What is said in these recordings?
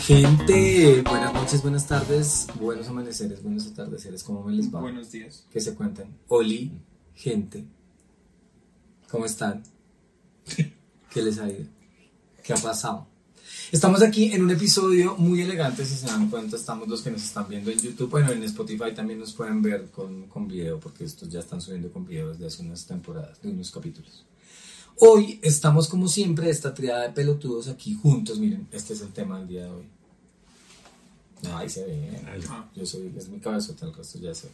Gente, buenas noches, buenas tardes, buenos amaneceres, buenos atardeceres, ¿cómo me les va? Buenos días. Que se cuenten. Oli, gente, ¿cómo están? ¿Qué les ha ido? ¿Qué ha pasado? Estamos aquí en un episodio muy elegante, si se dan cuenta, estamos los que nos están viendo en YouTube, bueno, en Spotify también nos pueden ver con, con video, porque estos ya están subiendo con video desde hace unas temporadas, de unos capítulos. Hoy estamos como siempre, esta triada de pelotudos aquí juntos, miren, este es el tema del día de hoy. Ay, se ve, yo soy, es mi cabezota, el resto ya se ve.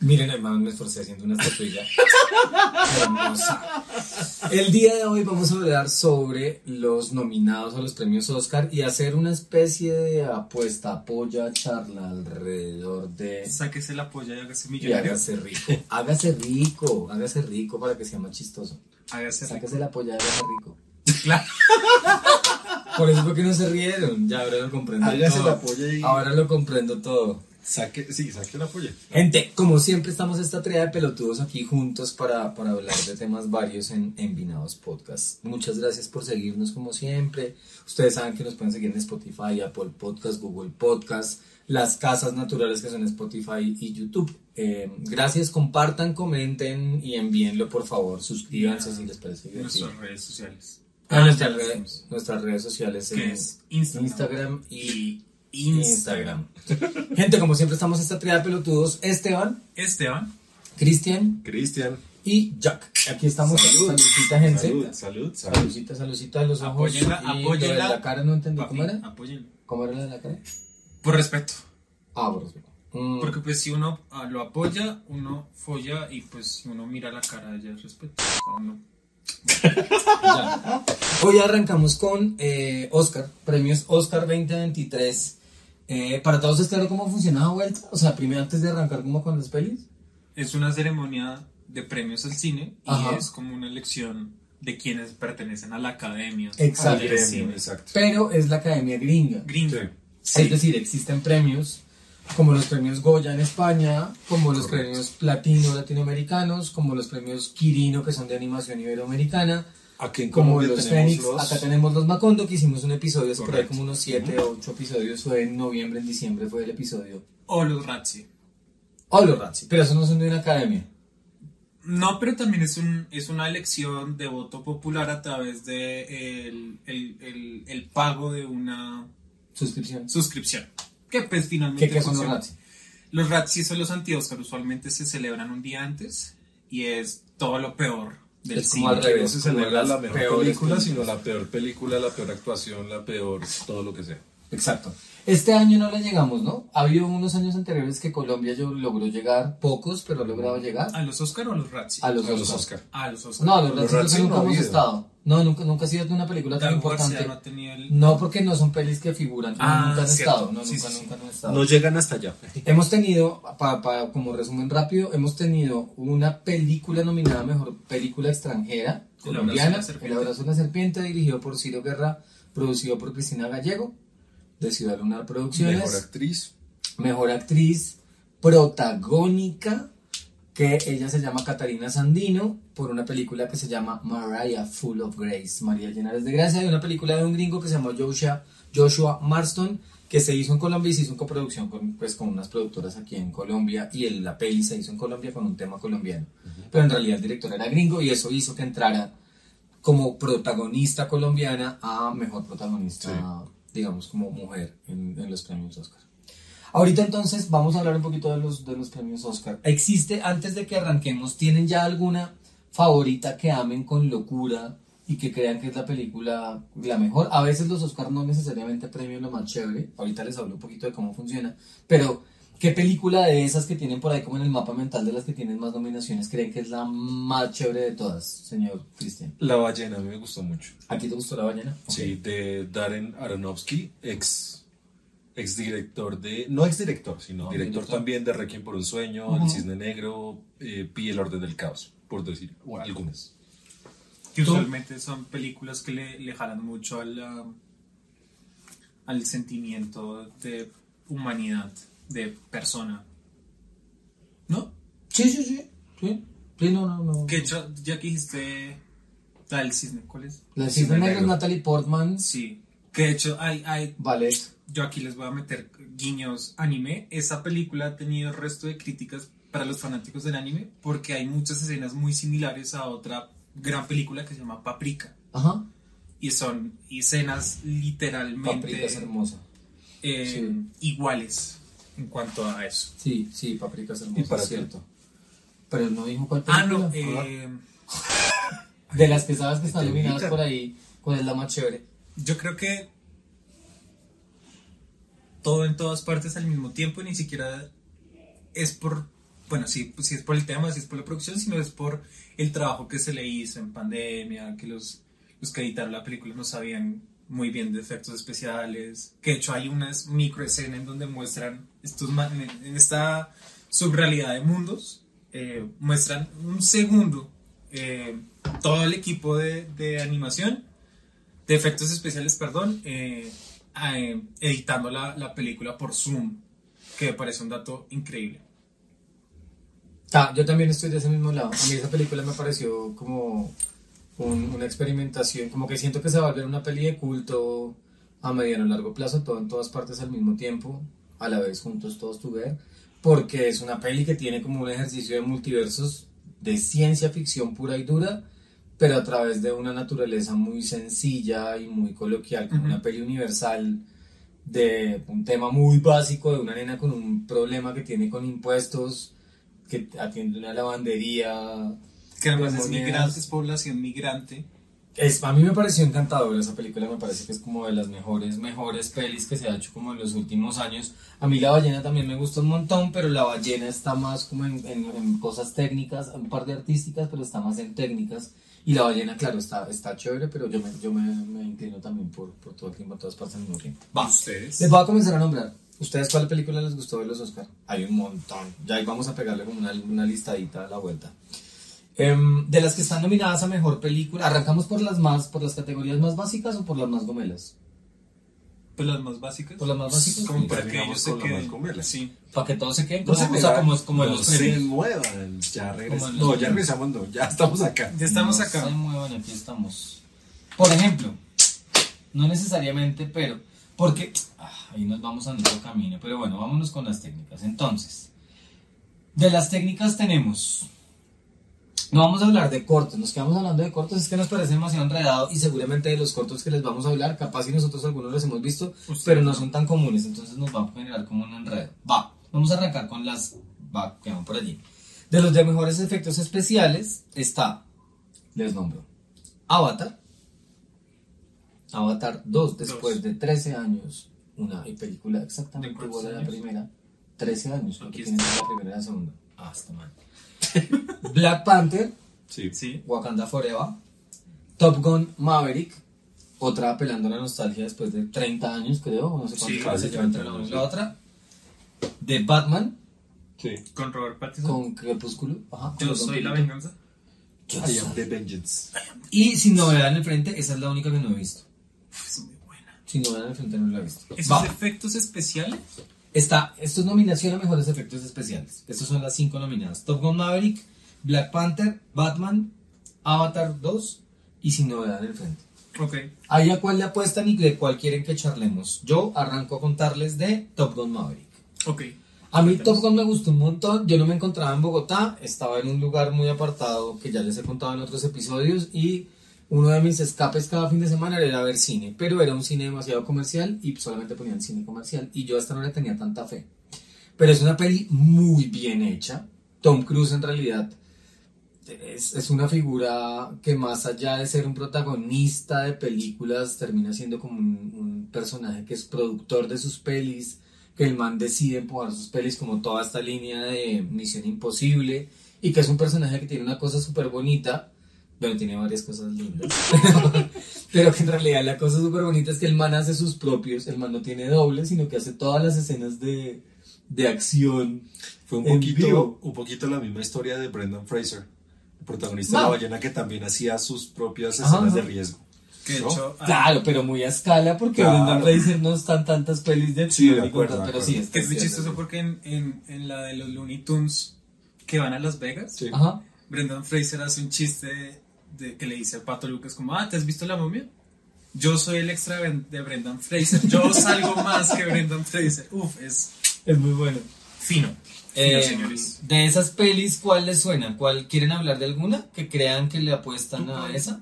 Miren, hermano, me esforcé haciendo una estatuilla hermosa. El día de hoy vamos a hablar sobre los nominados a los premios Oscar y hacer una especie de apuesta, apoya, charla alrededor de... Sáquese la polla y hágase Y millonario. hágase rico. Hágase rico, hágase rico para que sea más chistoso. Hágase rico. Sáquese la polla, hágase rico. Claro. Por eso fue que no se rieron. Ya ahora lo comprendo Hágase todo. la polla y Ahora lo comprendo todo. Saque, sí, saque la polla. Gente, como siempre estamos esta tarea de pelotudos aquí juntos para, para hablar de temas varios en Envinados Podcast. Muchas gracias por seguirnos como siempre. Ustedes saben que nos pueden seguir en Spotify, Apple Podcast, Google Podcast, las casas naturales que son Spotify y YouTube. Eh, gracias, compartan, comenten y envíenlo por favor. Suscríbanse si les parece En divertido. nuestras redes sociales. A nuestras, redes, dijimos. nuestras redes sociales en es Instagram. Instagram y Instagram. Instagram. Gente, como siempre estamos esta tría de pelotudos. Esteban, Esteban. Cristian Cristian. y Jack. Aquí estamos. Salud. Saludcita, gente. Salud, salud, salud. Saludcita, saludcita de los ojos. Apóyenla, y lo de apóyenla. la cara no entendí. Papi, ¿Cómo era? apóyenlo. ¿Cómo era la de la cara? Por respeto. Ah, por respeto. Mm, Porque pues si uno ah, lo apoya, uno folla y pues si uno mira la cara ya es respeto. O ya. Hoy arrancamos con eh, Oscar, premios Oscar 2023. Eh, para todos es claro cómo funciona la vuelta. O sea, primero antes de arrancar como con las pelis. Es una ceremonia de premios al cine y Ajá. es como una elección de quienes pertenecen a la academia. Exacto. del cine. exacto. Pero es la academia gringa. Gringo. Sí. Es decir, existen premios como los premios Goya en España, como los premios Platino latinoamericanos, como los premios Quirino que son de animación iberoamericana, Aquí en como Colombia los tenemos Fénix. los- Acá tenemos los Macondo que hicimos un episodio, hace por ahí como unos 7 o 8 episodios, fue en noviembre, en diciembre fue el episodio. O los Razzie. O los Razzie, pero eso no son de una academia. No, pero también es, un, es una elección de voto popular a través de el, el, el, el pago de una Suscripción. suscripción. Que pues finalmente ¿Qué, qué son los. Razzie? Los Razzie son los anti-Oscar, usualmente se celebran un día antes y es todo lo peor del Es como cine. al revés, se como celebra la mejor película, películas. sino la peor película, la peor actuación, la peor todo lo que sea. Exacto. Este año no le llegamos, ¿no? Ha habido unos años anteriores que Colombia yo- logró llegar, pocos, pero ha logrado llegar ¿A los Oscar o a los Razzie? a los A los Oscar. Oscar. A los Oscar. No, los Los Razzie nunca no hemos estado. No, nunca, nunca ha sido una película tan importante. no tenía el... No, porque no son pelis que figuran. no, Ah, nunca han cierto. estado. No, Sí, nunca, sí, sí. nunca han estado. No llegan hasta allá. Hemos tenido, pa- pa- como resumen rápido, hemos tenido una película nominada a mejor película extranjera El colombiana, abrazo de la serpiente. El abrazo de la serpiente, dirigido por Ciro Guerra, producido por Cristina Gallego, de Ciudad Lunar Producciones. Mejor actriz. Mejor actriz protagónica, que ella se llama Catarina Sandino, por una película que se llama Mariah Full of Grace, María Llenares de Gracia, y una película de un gringo que se llama Joshua, Joshua Marston, que se hizo en Colombia y se hizo en coproducción con, pues, con unas productoras aquí en Colombia, y el- la peli se hizo en Colombia con un tema colombiano. Pero en realidad el director era gringo y eso hizo que entrara como protagonista colombiana a mejor protagonista, digamos, como mujer en, en los premios Oscar. Ahorita entonces vamos a hablar un poquito de los, de los premios Oscar. ¿Existe, antes de que arranquemos, tienen ya alguna favorita que amen con locura y que crean que es la película la mejor? A veces los Oscar no necesariamente premian lo más chévere, ahorita les hablo un poquito de cómo funciona, pero ¿qué película de esas que tienen por ahí como en el mapa mental de las que tienen más nominaciones creen que es la más chévere de todas, señor Cristian? La ballena, a mí me gustó mucho. ¿A ti te gustó la ballena? Sí, de Darren Aronofsky, ex, ex director de. No ex director, sino No, director director. también de Requiem por un sueño. El Cisne Negro, eh, Pi el Orden del Caos, por decir bueno, algunas. Que usualmente son películas que le, le jalan mucho al, ah, al sentimiento de humanidad, de persona. ¿No? Sí, sí, sí. sí. Sí, no, no, no. Que hecho, ya que dijiste la del cisne, ¿cuál es? La Cisne Cisne Negro es. Natalie Portman. Sí. Que de hecho hay, hay, Ballet. Yo aquí les voy a meter guiños anime. Esa película ha tenido el resto de críticas para los fanáticos del anime porque hay muchas escenas muy similares a otra gran película que se llama Paprika. Ajá. Y son escenas literalmente Paprika es hermosa. eh, iguales en cuanto a eso. Sí, sí, Paprika es hermosa, ¿Y para qué? cierto. Pero no dijo cuál Ah, película. no, eh, De las que sabes que están nominadas por ahí, ¿cuál es la más chévere? yo creo que todo en todas partes al mismo tiempo, ni siquiera es por, bueno, sí, pues sí es por el tema, sí es por la producción, sino es por el trabajo que se le hizo en pandemia, que los, los que editaron la película no sabían muy bien de efectos especiales, que de hecho hay unas micro escenas en donde muestran estos en esta subrealidad de mundos, eh, muestran un segundo eh, todo el equipo de, de animación de efectos especiales, perdón, eh, eh, editando la, la película por Zoom, que me parece un dato increíble. Ah, yo también estoy de ese mismo lado. A mí esa película me pareció como un- una experimentación, como que siento que se va a volver una peli de culto a mediano largo plazo, todo en todas partes al mismo tiempo, a la vez juntos todos together, porque es una peli que tiene como un ejercicio de multiversos de ciencia ficción pura y dura, pero a través de una naturaleza muy sencilla y muy coloquial, como Ujú. una peli universal de un tema muy básico de una nena con un problema que tiene con impuestos, que atiende una lavandería. Que además de es migrante, es población migrante. Es, a mí me pareció encantadora esa película, me parece que es como de las mejores, mejores pelis que se ha hecho como en los últimos años. A mí La Ballena también me gusta un montón, pero La Ballena está más como en, en- en cosas técnicas, un par de artísticas, pero está más en técnicas. Y La Ballena, claro, está, está chévere, pero yo me, yo me, me inclino también por, por todo el tiempo, todas partes mismo tiempo. Va. Ustedes. Les voy a comenzar a nombrar. ¿Ustedes cuál película les gustó de los Oscar? Hay un montón. Ya ahí vamos a pegarle como una, una listadita a la vuelta. Em, de las que están nominadas a mejor película, ¿arrancamos por las más, por las categorías más básicas o por las más gomelas? Pues las más básicas. Por las más básicas. Como para que ellos se queden. Sí. Para que todos se queden. No como, se o sea, como, no los se premios. muevan, ya regresamos. No, ya regresamos, no, ya estamos acá. Ya estamos No acá. se muevan, aquí estamos. Por ejemplo, no necesariamente, pero. Porque. ah, ahí nos vamos a nuestro camino. Pero bueno, vámonos con las técnicas. Entonces, de las técnicas tenemos. No vamos a hablar de cortos, nos quedamos hablando de cortos, es que nos parece demasiado enredado y seguramente de los cortos que les vamos a hablar, capaz si nosotros algunos los hemos visto, pero no son tan comunes, entonces nos va a generar como un enredo. Va, vamos a arrancar con las, va, que van por allí. De los de mejores efectos especiales está, les nombro, Avatar, Avatar 2, después Dos. de 13 años, una película exactamente ¿De cuántos igual a la primera, 13 años, creo Aquí que tiene la primera y la segunda. Ah, está mal. Black Panther, Sí. Sí. Wakanda Forever, Top Gun Maverick, otra apelando a la nostalgia después de 30 años, creo, no sé cuánto se lleva entre la 30 una y años, la sí. otra. De Batman, Sí. Con Robert Pattinson. con Crepúsculo. Ajá, Yo soy la venganza. Yo I am the vengeance. Y sin novedad en el frente, esa es la única que no he visto. Uf, es muy buena. Sin novedad en el frente no la he visto. ¿Esos Va. efectos especiales? Está, esto es nominación a mejores efectos especiales. Estas son las cinco nominadas. Top Gun Maverick, Black Panther, Batman, Avatar 2 y sin novedad en el frente. Ok. Ahí a cuál le apuestan y de cuál quieren que charlemos. Yo arranco a contarles de Top Gun Maverick. Ok. A mí Top Gun me gustó un montón. Yo no me encontraba en Bogotá, estaba en un lugar muy apartado que ya les he contado en otros episodios y uno de mis escapes cada fin de semana era ver cine, pero era un cine demasiado comercial y solamente ponían cine comercial y yo hasta no le tenía tanta fe. Pero es una peli muy bien hecha. Tom Cruise en realidad es, es una figura que más allá de ser un protagonista de películas, termina siendo como un, un personaje que es productor de sus pelis, que el man decide empujar sus pelis como toda esta línea de Misión Imposible, y que es un personaje que tiene una cosa súper bonita, bueno, tiene varias cosas lindas, pero que en realidad la cosa súper bonita es que el man hace sus propios, el man no tiene doble, sino que hace todas las escenas de, de acción. Fue un poquito, un poquito la misma historia de Brendan Fraser, el protagonista de La Ballena, que también hacía sus propias Ajá, escenas de ajá. riesgo. Que de ¿No? hecho, ah, Claro, pero muy a escala porque Claro. Brendan Fraser no están tantas pelis de Sí, acción de y acuerdo, de pero sí, está que es muy chistoso porque en, en, en la de los Looney Tunes que van a Las Vegas, Sí. Ajá. Brendan Fraser hace un chiste de, que le dice al pato Lucas como, ah, ¿te has visto la momia? Yo soy el extra de Brendan Fraser. Yo salgo más que Brendan Fraser. Uf, es Es muy bueno. fino. Fino, Eh, señores. de esas pelis, ¿cuál les suena? ¿Cuál quieren hablar de alguna que crean que le apuestan a esa?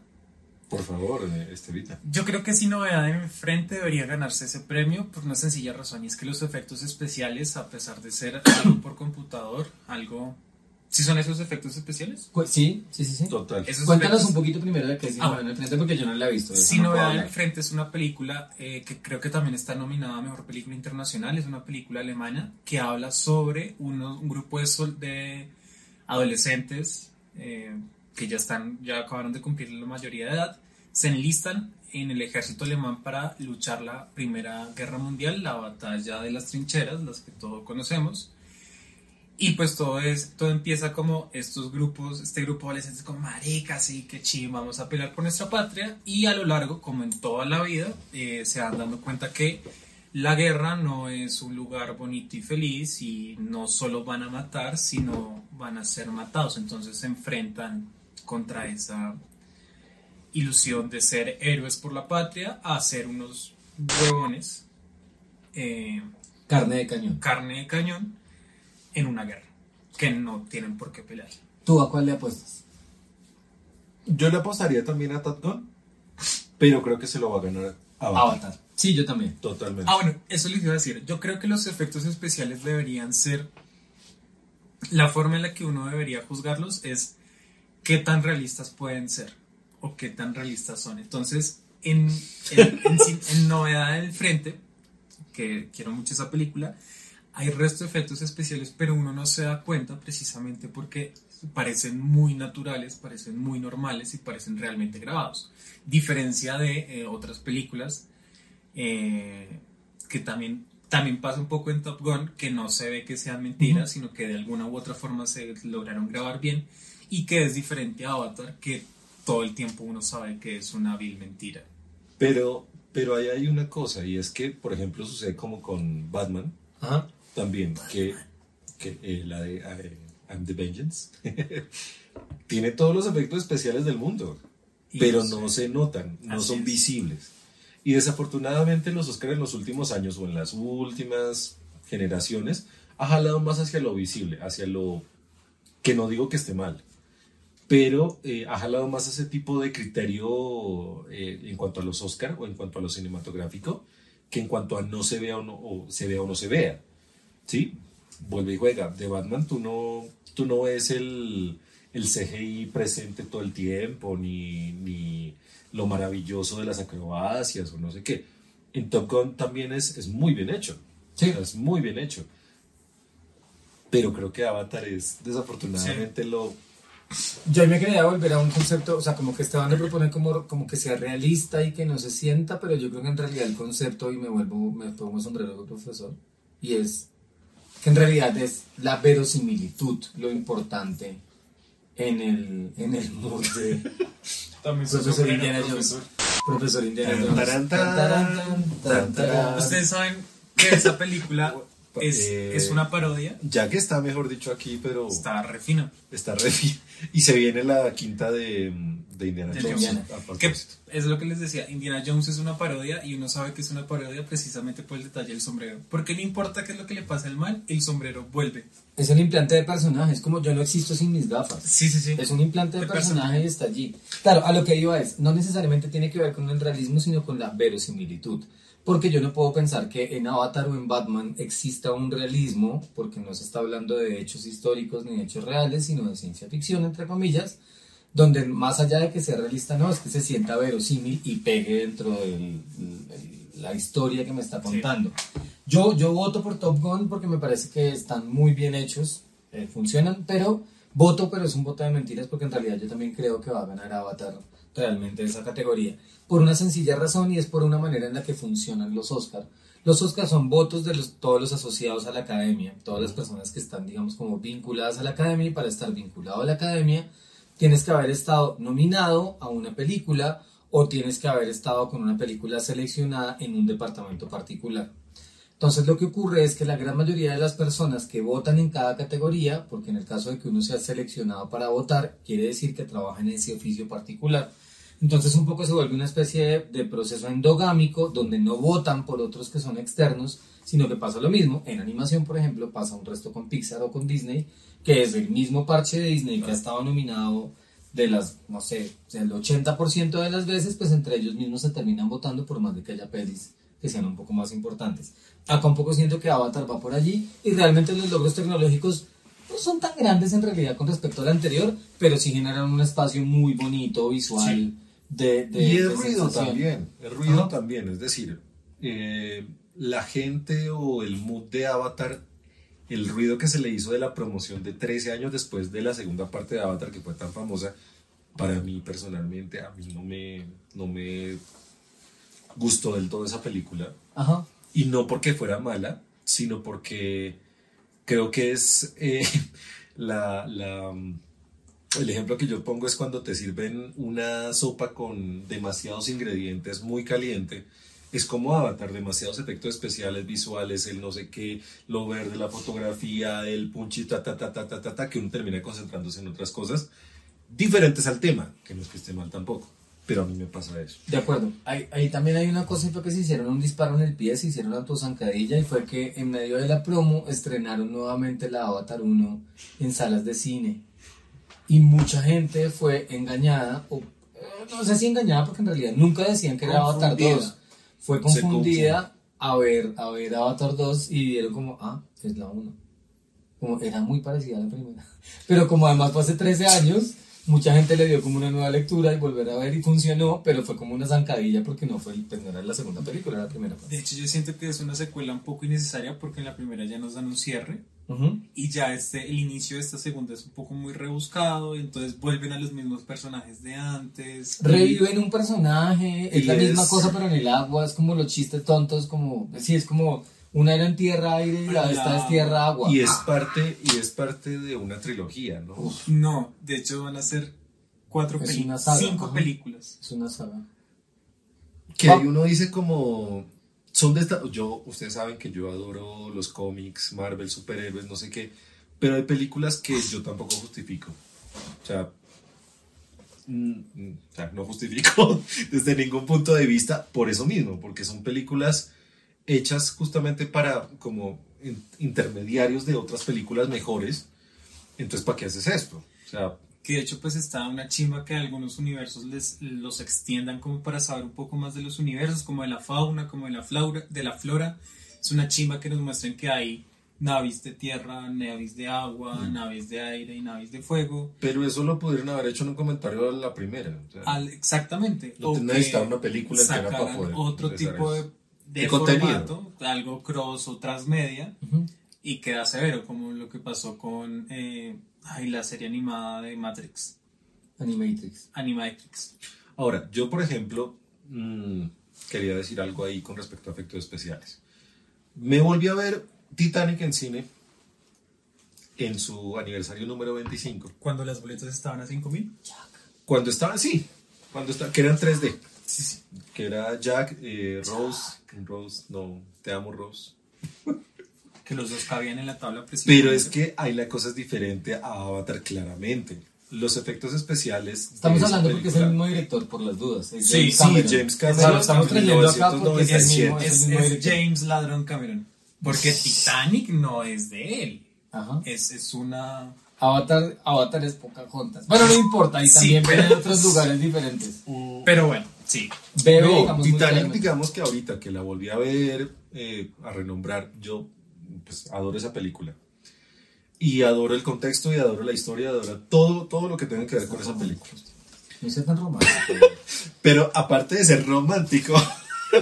Por favor, eh, Estevita. Yo creo que sin novedad en frente debería ganarse ese premio por una sencilla razón y es que los efectos especiales, a pesar de ser algo por computador, algo... ¿Sí son esos efectos especiales? Sí, sí, sí, sí. Total. Esos Cuéntanos efectos- un poquito primero de qué es Sin Ah, Novedad en el Frente porque yo no la he visto. Sin no novedad en frente es una película eh, que creo que también está nominada a Mejor Película Internacional, es una película alemana que habla sobre uno- un grupo de, sol- de adolescentes eh, que ya están, ya acabaron de cumplir la mayoría de edad, se enlistan en el ejército alemán para luchar la Primera Guerra Mundial, la batalla de las trincheras, las que todos conocemos. Y pues todo es, todo empieza como estos grupos, este grupo de adolescentes como maricas, sí, que ching, vamos a pelear por nuestra patria. Y a lo largo, como en toda la vida, eh, se van dando cuenta que la guerra no es un lugar bonito y feliz y no solo van a matar, sino van a ser matados. Entonces se enfrentan contra esa ilusión de ser héroes por la patria a ser unos huevones, eh, Carne de cañón. carne de cañón en una guerra que no tienen por qué pelear. ¿Tú a cuál le apuestas? Yo le apostaría también a Top Gun, pero creo que se lo va a ganar Avatar. Avatar. Sí, yo también. Totalmente. Ah, bueno, eso les iba a decir. Yo creo que los efectos especiales deberían ser. La forma en la que uno debería juzgarlos es qué tan realistas pueden ser o qué tan realistas son. Entonces, en, en, en en Novedad del Frente, que quiero mucho esa película, hay resto de efectos especiales, pero uno no se da cuenta precisamente porque parecen muy naturales, parecen muy normales y parecen realmente grabados. Diferencia de eh, otras películas eh, que también, también pasa un poco en Top Gun, que no se ve que sean mentiras, sino que de alguna u otra forma se lograron grabar bien y que es diferente a Avatar, que todo el tiempo uno sabe que es una vil mentira. Pero, pero ahí hay una cosa, y es que, por ejemplo, sucede como con Batman, Ajá. También, que, que eh, la de eh, I'm the Vengeance, tiene todos los efectos especiales del mundo, Y pero no no sé. se notan, no Así son es. visibles. Y desafortunadamente los Oscars en los últimos años o en las últimas generaciones ha jalado más hacia lo visible, hacia lo que no digo que esté mal, pero eh, ha jalado más ese tipo de criterio eh, en cuanto a los Oscar o en cuanto a lo cinematográfico que en cuanto a no se vea o no, o se vea o no se vea. ¿Sí? Vuelve y juega. De Batman tú no, tú no ves el, el CGI presente todo el tiempo, ni, ni lo maravilloso de las acrobacias o no sé qué. En Top Gun también es, es muy bien hecho. Sí. O sea, es muy bien hecho. Pero creo que Avatar es desafortunadamente lo... Yo me quería volver a un concepto, o sea, como que Esteban le propone como, como que sea realista y que no se sienta, pero yo creo que en realidad el concepto, y me vuelvo, me pongo sombrero de profesor, y es que en realidad es la verosimilitud lo importante en el, en el mood de También profesor Indiana Jones. Profesor Indiana Jones. Ustedes saben que esa película es, Eh, es una parodia. Ya que está, mejor dicho, aquí, pero Está refina. está re bien. Y se viene la quinta de, de Indiana De Jones. Indiana. Que es lo que les decía, Indiana Jones es una parodia y uno sabe que es una parodia precisamente por el detalle del sombrero. Porque no importa qué es lo que le pasa al mal, el sombrero vuelve. Es el implante de personaje, es como yo no existo sin mis gafas. Sí, sí, sí. Es un implante de De personaje y está allí. Claro, a lo que iba es, no necesariamente tiene que ver con el realismo, sino con la verosimilitud. Porque yo no puedo pensar que en Avatar o en Batman exista un realismo, porque no se está hablando de hechos históricos ni de hechos reales, sino de ciencia ficción, entre comillas, donde más allá de que sea realista, no, es que se sienta verosímil y pegue dentro de la historia que me está contando. Yo, yo voto por Top Gun porque me parece que están muy bien hechos, eh, funcionan, pero voto, pero es un voto de mentiras porque en realidad yo también creo que va a ganar Avatar realmente esa categoría. Por una sencilla razón y es por una manera en la que funcionan los Oscars. Los Oscars son votos de los, todos los asociados a la academia, todas las personas que están, digamos, como vinculadas a la academia y para estar vinculado a la academia tienes que haber estado nominado a una película o tienes que haber estado con una película seleccionada en un departamento particular. Entonces lo que ocurre es que la gran mayoría de las personas que votan en cada categoría, porque en el caso de que uno sea seleccionado para votar, quiere decir que trabaja en ese oficio particular. Entonces un poco se vuelve una especie de, proceso endogámico donde no votan por otros que son externos, sino que pasa lo mismo. En animación, por ejemplo, pasa un resto con Pixar o con Disney, que es el mismo parche de Disney que ha estado nominado de las, no sé, el 80% de las veces, pues entre ellos mismos se terminan votando por más de que haya pelis que sean un poco más importantes. Acá un poco siento que Avatar va por allí y realmente los logros tecnológicos no son tan grandes en realidad con respecto al anterior, pero sí generan un espacio muy bonito, visual. Sí. De, de, y el de ruido sensación. también, el ruido Ajá. también, es decir, eh, la gente o el mood de Avatar, el ruido que se le hizo de la promoción de 13 años después de la segunda parte de Avatar que fue tan famosa, para mí personalmente, a mí no me, no me gustó del todo esa película. Ajá. Y no porque fuera mala, sino porque creo que es eh, la, la, mm, el ejemplo que yo pongo es cuando te sirven una sopa con demasiados ingredientes muy caliente. Es como Avatar, demasiados efectos especiales, visuales, el no sé qué, lo verde, la fotografía, el punchi, ta, ta, ta, ta, ta, ta, ta, que uno termina concentrándose en otras cosas diferentes al tema, que no es que esté mal tampoco, pero a mí me pasa eso. De acuerdo. Ahí, ahí también hay una cosa fue que se hicieron un disparo en el pie, se hicieron una zancadilla y fue que en medio de la promo estrenaron nuevamente la Avatar 1 en salas de cine. Y mucha gente fue engañada, o eh, no sé si engañada porque en realidad nunca decían que era Avatar Confundida. 2. Fue confundida a ver, a ver Avatar 2 y vieron como, ah, es la 1. Como era muy parecida a la primera. Pero como además fue hace 13 años, mucha gente le dio como una nueva lectura y volver a ver y funcionó, pero fue como una zancadilla porque no fue el, pues no era la segunda película, era la primera. pues. De hecho, yo siento que es una secuela un poco innecesaria porque en la primera ya nos dan un cierre y ya este, el inicio de esta segunda es un poco muy rebuscado y entonces vuelven a los mismos personajes de antes. Reviven un personaje, es la misma cosa pero en el agua, es como los chistes tontos, como, sí, es como una era en tierra, aire y la La- esta es tierra, agua. Y es parte, y es parte de una trilogía, ¿no? No, de hecho van a ser cuatro Es peli- una saga, cinco ajá. películas. Es una saga. Que Ah. ahí uno dice como son de esta yo ustedes saben que yo adoro los cómics Marvel superhéroes no sé qué pero hay películas que yo tampoco justifico o sea mm, mm, o sea, no justifico desde ningún punto de vista por eso mismo porque son películas hechas justamente para como in- intermediarios de otras películas mejores entonces para qué haces esto o sea Que de hecho pues está una chimba que algunos universos les, los extiendan como para saber un poco más de los universos, como de la fauna, como de la flora, de la flora. Es una chimba que nos muestren que hay naves de tierra, naves de agua, Mm. naves de aire y naves de fuego. pero eso lo pudieron haber hecho en un comentario a la primera o sea, Al- exactamente. No O te que necesitaba una película entera para poder otro tipo eso. de De contenido. formato, algo cross o transmedia, y queda severo, como lo que pasó con eh, ay, la serie animada de Matrix, Animatrix. Animatrix. Ahora, yo por ejemplo, mm, quería decir algo ahí con respecto a efectos especiales. Me volví a ver Titanic en cine en su aniversario número 25. Cuando las boletas estaban a 5000. Cuando estaba, sí, cuando estaba, que eran 3D, Sí, sí. que era Jack, eh, Rose, Rose, no, te amo Rose. Que los dos cabían en la tabla. Pero es que ahí la cosa es diferente a Avatar claramente. Los efectos especiales. de Estamos hablando porque es el película- mismo director, por las dudas. es Sí, James sí, Cameron. James O sea, Cameron, lo estamos trayendo acá porque es el mismo, 1997. es es, el mismo es director. James Ladrón Cameron. Porque Titanic no es de él. Ajá. Es, es una. Avatar, Avatar es Pocahontas. Bueno, no importa, y Sí, también ven pero- en otros lugares diferentes. Pero bueno, sí. Bebe, No, digamos, muy Titanic, digamos que ahorita que la volví a ver, eh, a renombrar, yo pues adoro esa película. Y adoro el contexto y adoro la historia, adoro todo, todo lo que tenga que ver con esa película. No sea tan romántico. Pero aparte de ser romántico,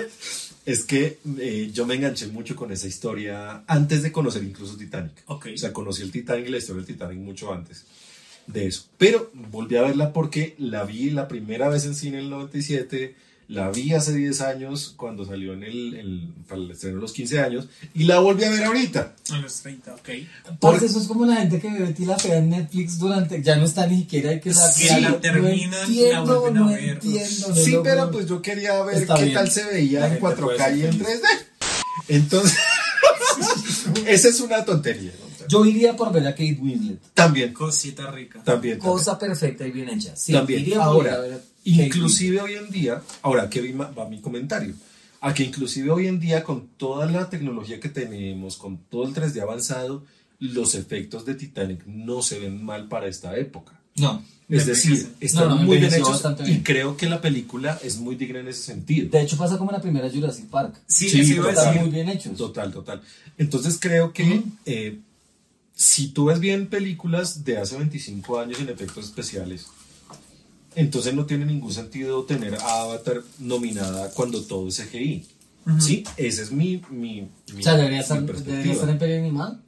es que eh, yo me enganché mucho con esa historia antes de conocer incluso Titanic. Ok. O sea, conocí el Titanic y la historia del Titanic mucho antes de eso. Pero volví a verla porque la vi la primera vez en cine en el 97, la vi hace 10 años cuando salió en el, el- para el estreno de los 15 años y la volví a ver ahorita. A los 30, ok. Parce, eso es como la gente que ve Betty la Fea en Netflix durante. Ya no está ni siquiera hay que la Sí, que la terminan y no la entiendo, vuelven a no ver. entiendo. no Sí, pero pues yo quería ver Está qué bien. tal se La veía en gente puede 4K y en feliz. 3D. Entonces, Esa es una tontería. ¿no? Yo iría por ver a Kate Winslet. También, Cosita rica. también. Cosa perfecta y bien hecha. Sí, También. iría Ahora, ir a ver a Kate inclusive hoy en día, ahora que vi- va mi comentario, a que inclusive hoy en día con toda la tecnología que tenemos, con todo el 3D avanzado, los efectos de Titanic no se ven mal para esta época. No. Es decir, están No, no, muy bien hechos y bien. creo que la película es muy digna en ese sentido. De hecho pasa como en la primera Jurassic Park. Sí, Sí. Están muy bien hechos. Total, total. Entonces creo que eh, si tú ves bien películas de hace 25 años en efectos especiales, entonces no tiene ningún sentido tener a Avatar nominada cuando todo es CGI. ¿Sí? Esa es mi, mi, mi- O sea, debería mi estar, perspectiva. debería estar en peli animada.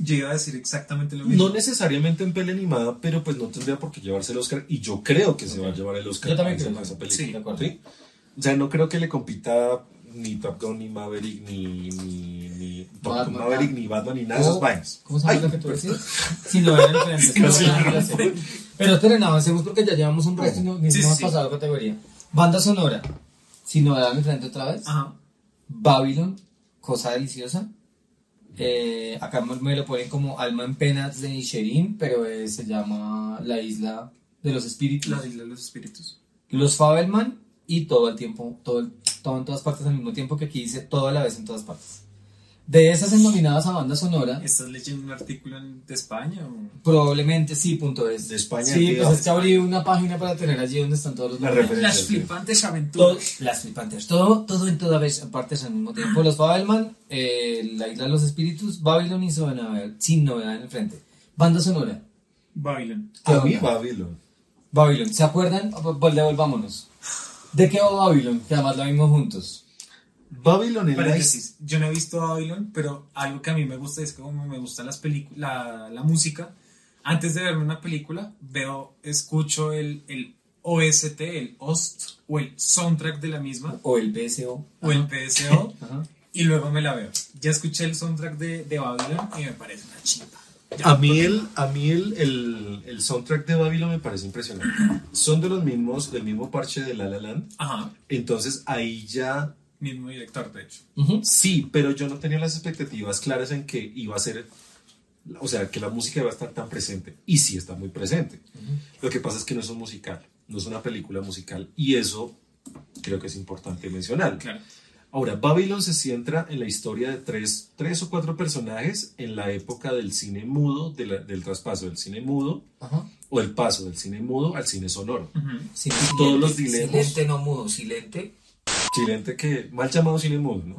Yo iba a decir exactamente lo mismo. No necesariamente en peli animada, pero pues no tendría por qué llevarse el Oscar. Y yo creo que se va a llevar el Oscar Yo también a esa- creo. esa Sí, película. de acuerdo. ¿sí? O sea, no creo que le compita ni Top Gun, ni Maverick, ni, ni, ni Top Gun. Maverick, ni Batman, ni nada de esas O- vainas. ¿Cómo Ay, lo que tú decías? Si no eran diferentes. pero Casi eran no. Pero esperen, avancemos porque ya llevamos un resto y no, ni Sí, hemos sí. pasado categoría. Banda sonora. Si no eran diferentes otra vez. Ajá. Babylon, cosa deliciosa. Eh, acá me me lo ponen como Alma en Penas de Nisherin, pero eh, se llama La Isla de los Espíritus. La isla de los espíritus. Los Fabelman y todo el tiempo, todo, el- todo en todas partes al mismo tiempo que aquí dice todo a la vez en todas partes. De esas nominadas a banda sonora, ¿Estás leyendo un artículo en- de España? O? probablemente sí, punto es. De España, Sí, pues es que abrí una página para tener allí donde están todos los La nominados. referencia. Las flipantes Todo- aventuras. las flipantes. Todo, todo en todas vez- partes al mismo tiempo. Los Fabelman, eh, La Isla de los Espíritus, Babylon y Sin Novedad, sin novedad en el frente. Banda sonora. Babylon. ¿Qué A mí? Babylon. Babylon. ¿Se acuerdan? Devolvámonos. ¿De qué va Babylon? Que además la vimos juntos. Babylon en la Paréntesis, yo no he visto Babylon, pero algo que a mí me gusta es que como me gustan las películas, la, la música, antes de verme una película, veo, escucho el, el OST, el OST o el soundtrack de la misma, O el BSO. o el PSO, Ajá. y luego me la veo. Ya escuché el soundtrack de, de Babylon y me parece una chimba. A mí, el, a mí el, el, el soundtrack de Babylon me parece impresionante. Son de los mismos, del mismo parche de La La Land. Ajá, Entonces ahí ya mismo director, de hecho. Sí, pero yo no tenía las expectativas claras en que iba a ser, o sea, que la música iba a estar tan presente. Y sí está muy presente. Lo que pasa es que no es un musical, no es una película musical. Y eso creo que es importante mencionar. Claro. Ahora, Babylon se centra en la historia de tres, tres o cuatro personajes en la época del cine mudo, de la- del traspaso del cine mudo, Ajá. o el paso del cine mudo al cine sonoro. Sí, Todos los silente, dilemas. Silente, no mudo, silente. Chilente que, mal llamado cine mudo, ¿no?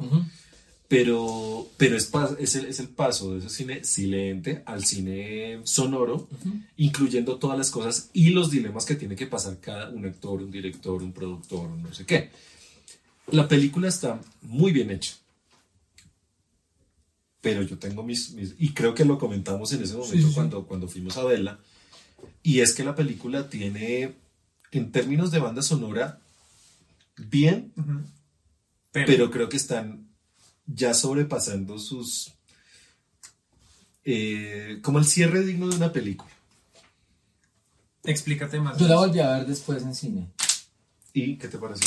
Pero, pero es, es, el, es el paso de ese cine silente al cine sonoro, incluyendo todas las cosas y los dilemas que tiene que pasar cada un actor, un director, un productor, no sé qué. La película está muy bien hecha. Pero yo tengo mis, mis- y creo que lo comentamos en ese momento Sí, sí, sí. Cuando, cuando fuimos a verla, y es que la película tiene, en términos de banda sonora, bien, pero creo que están ya sobrepasando sus... eh, como el cierre digno de una película. explícate más. Yo la volví a ver después en cine. ¿Y qué te parece?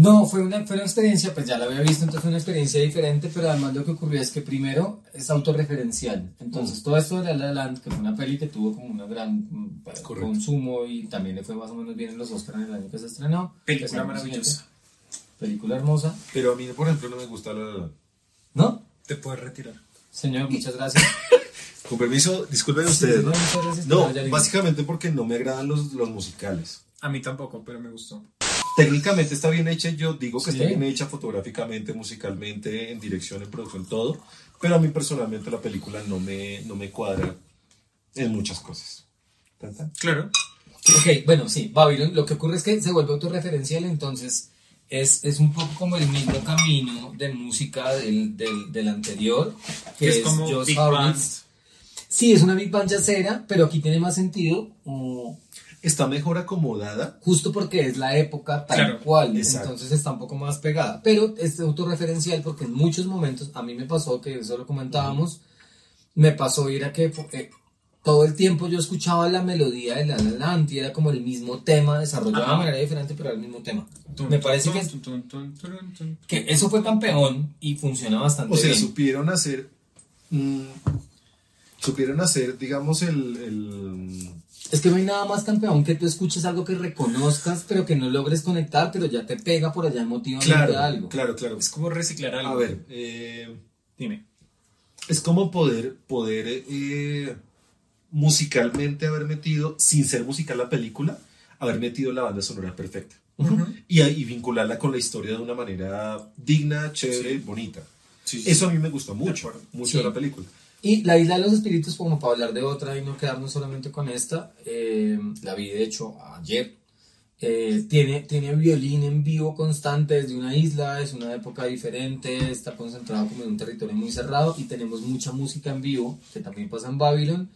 No, fue una, fue una experiencia, pues ya la había visto, entonces fue una experiencia diferente, pero además lo que ocurrió es que primero es autorreferencial. Entonces, todo esto de La La Land, que fue una peli que tuvo como un gran mm, Correcto. consumo y también le fue más o menos bien en los Oscars en el año que se estrenó. Película Que es el maravillosa. siguiente. Película hermosa. Pero a mí, por ejemplo, no me gusta la... la- ¿No? Te puedes retirar. Señor, muchas gracias. Con permiso, disculpen ustedes, ¿no? Gracias, No, básicamente porque no me agradan los, los musicales. A mí tampoco, pero me gustó. Técnicamente está bien hecha, yo digo que Sí. está bien hecha fotográficamente, musicalmente, en dirección, en producción, todo. Pero a mí personalmente la película no me, no me cuadra en muchas cosas. ¿Tan, tan? Claro. Ok, bueno, sí, Babylon, lo que ocurre es que se vuelve autorreferencial, entonces es, es un poco como el mismo camino de música del, del, del anterior, que, es es, como Josh Big. Band. Sí, es una Big Band jazzera, pero aquí tiene más sentido, mm, Está mejor acomodada. justo porque es la época tal Claro, cual, exacto. entonces está un poco más pegada, pero es autorreferencial porque en muchos momentos, a mí me pasó, que eso lo comentábamos, me pasó ir a que eh, todo el tiempo yo escuchaba la melodía de La La Land y era como el mismo tema, desarrollado de manera diferente, pero era el mismo tema. Me parece que, que eso fue campeón y funciona bastante O sea, bien. supieron hacer mm, supieron hacer, digamos, el, el- Es que no hay nada más campeón que tú escuches algo que reconozcas, pero que no logres conectar, pero ya te pega por allá emotivamente Claro, algo. claro, claro. Es como reciclar algo. A ver, eh, Dime. es como poder, poder eh, musicalmente haber metido, sin ser musical la película, haber metido la banda sonora perfecta. y, y vincularla con la historia de una manera digna, chévere, Sí. bonita. Sí, sí, Eso a mí me gustó mucho, mucho Sí. de la película. Y La Isla de los Espíritus, como para hablar de otra y no quedarnos solamente con esta, eh, la vi de hecho ayer. Eh, tiene, tiene violín en vivo constante desde una isla, es una época diferente, está concentrado como en un territorio muy cerrado y tenemos mucha música en vivo, que también pasa en Babylon,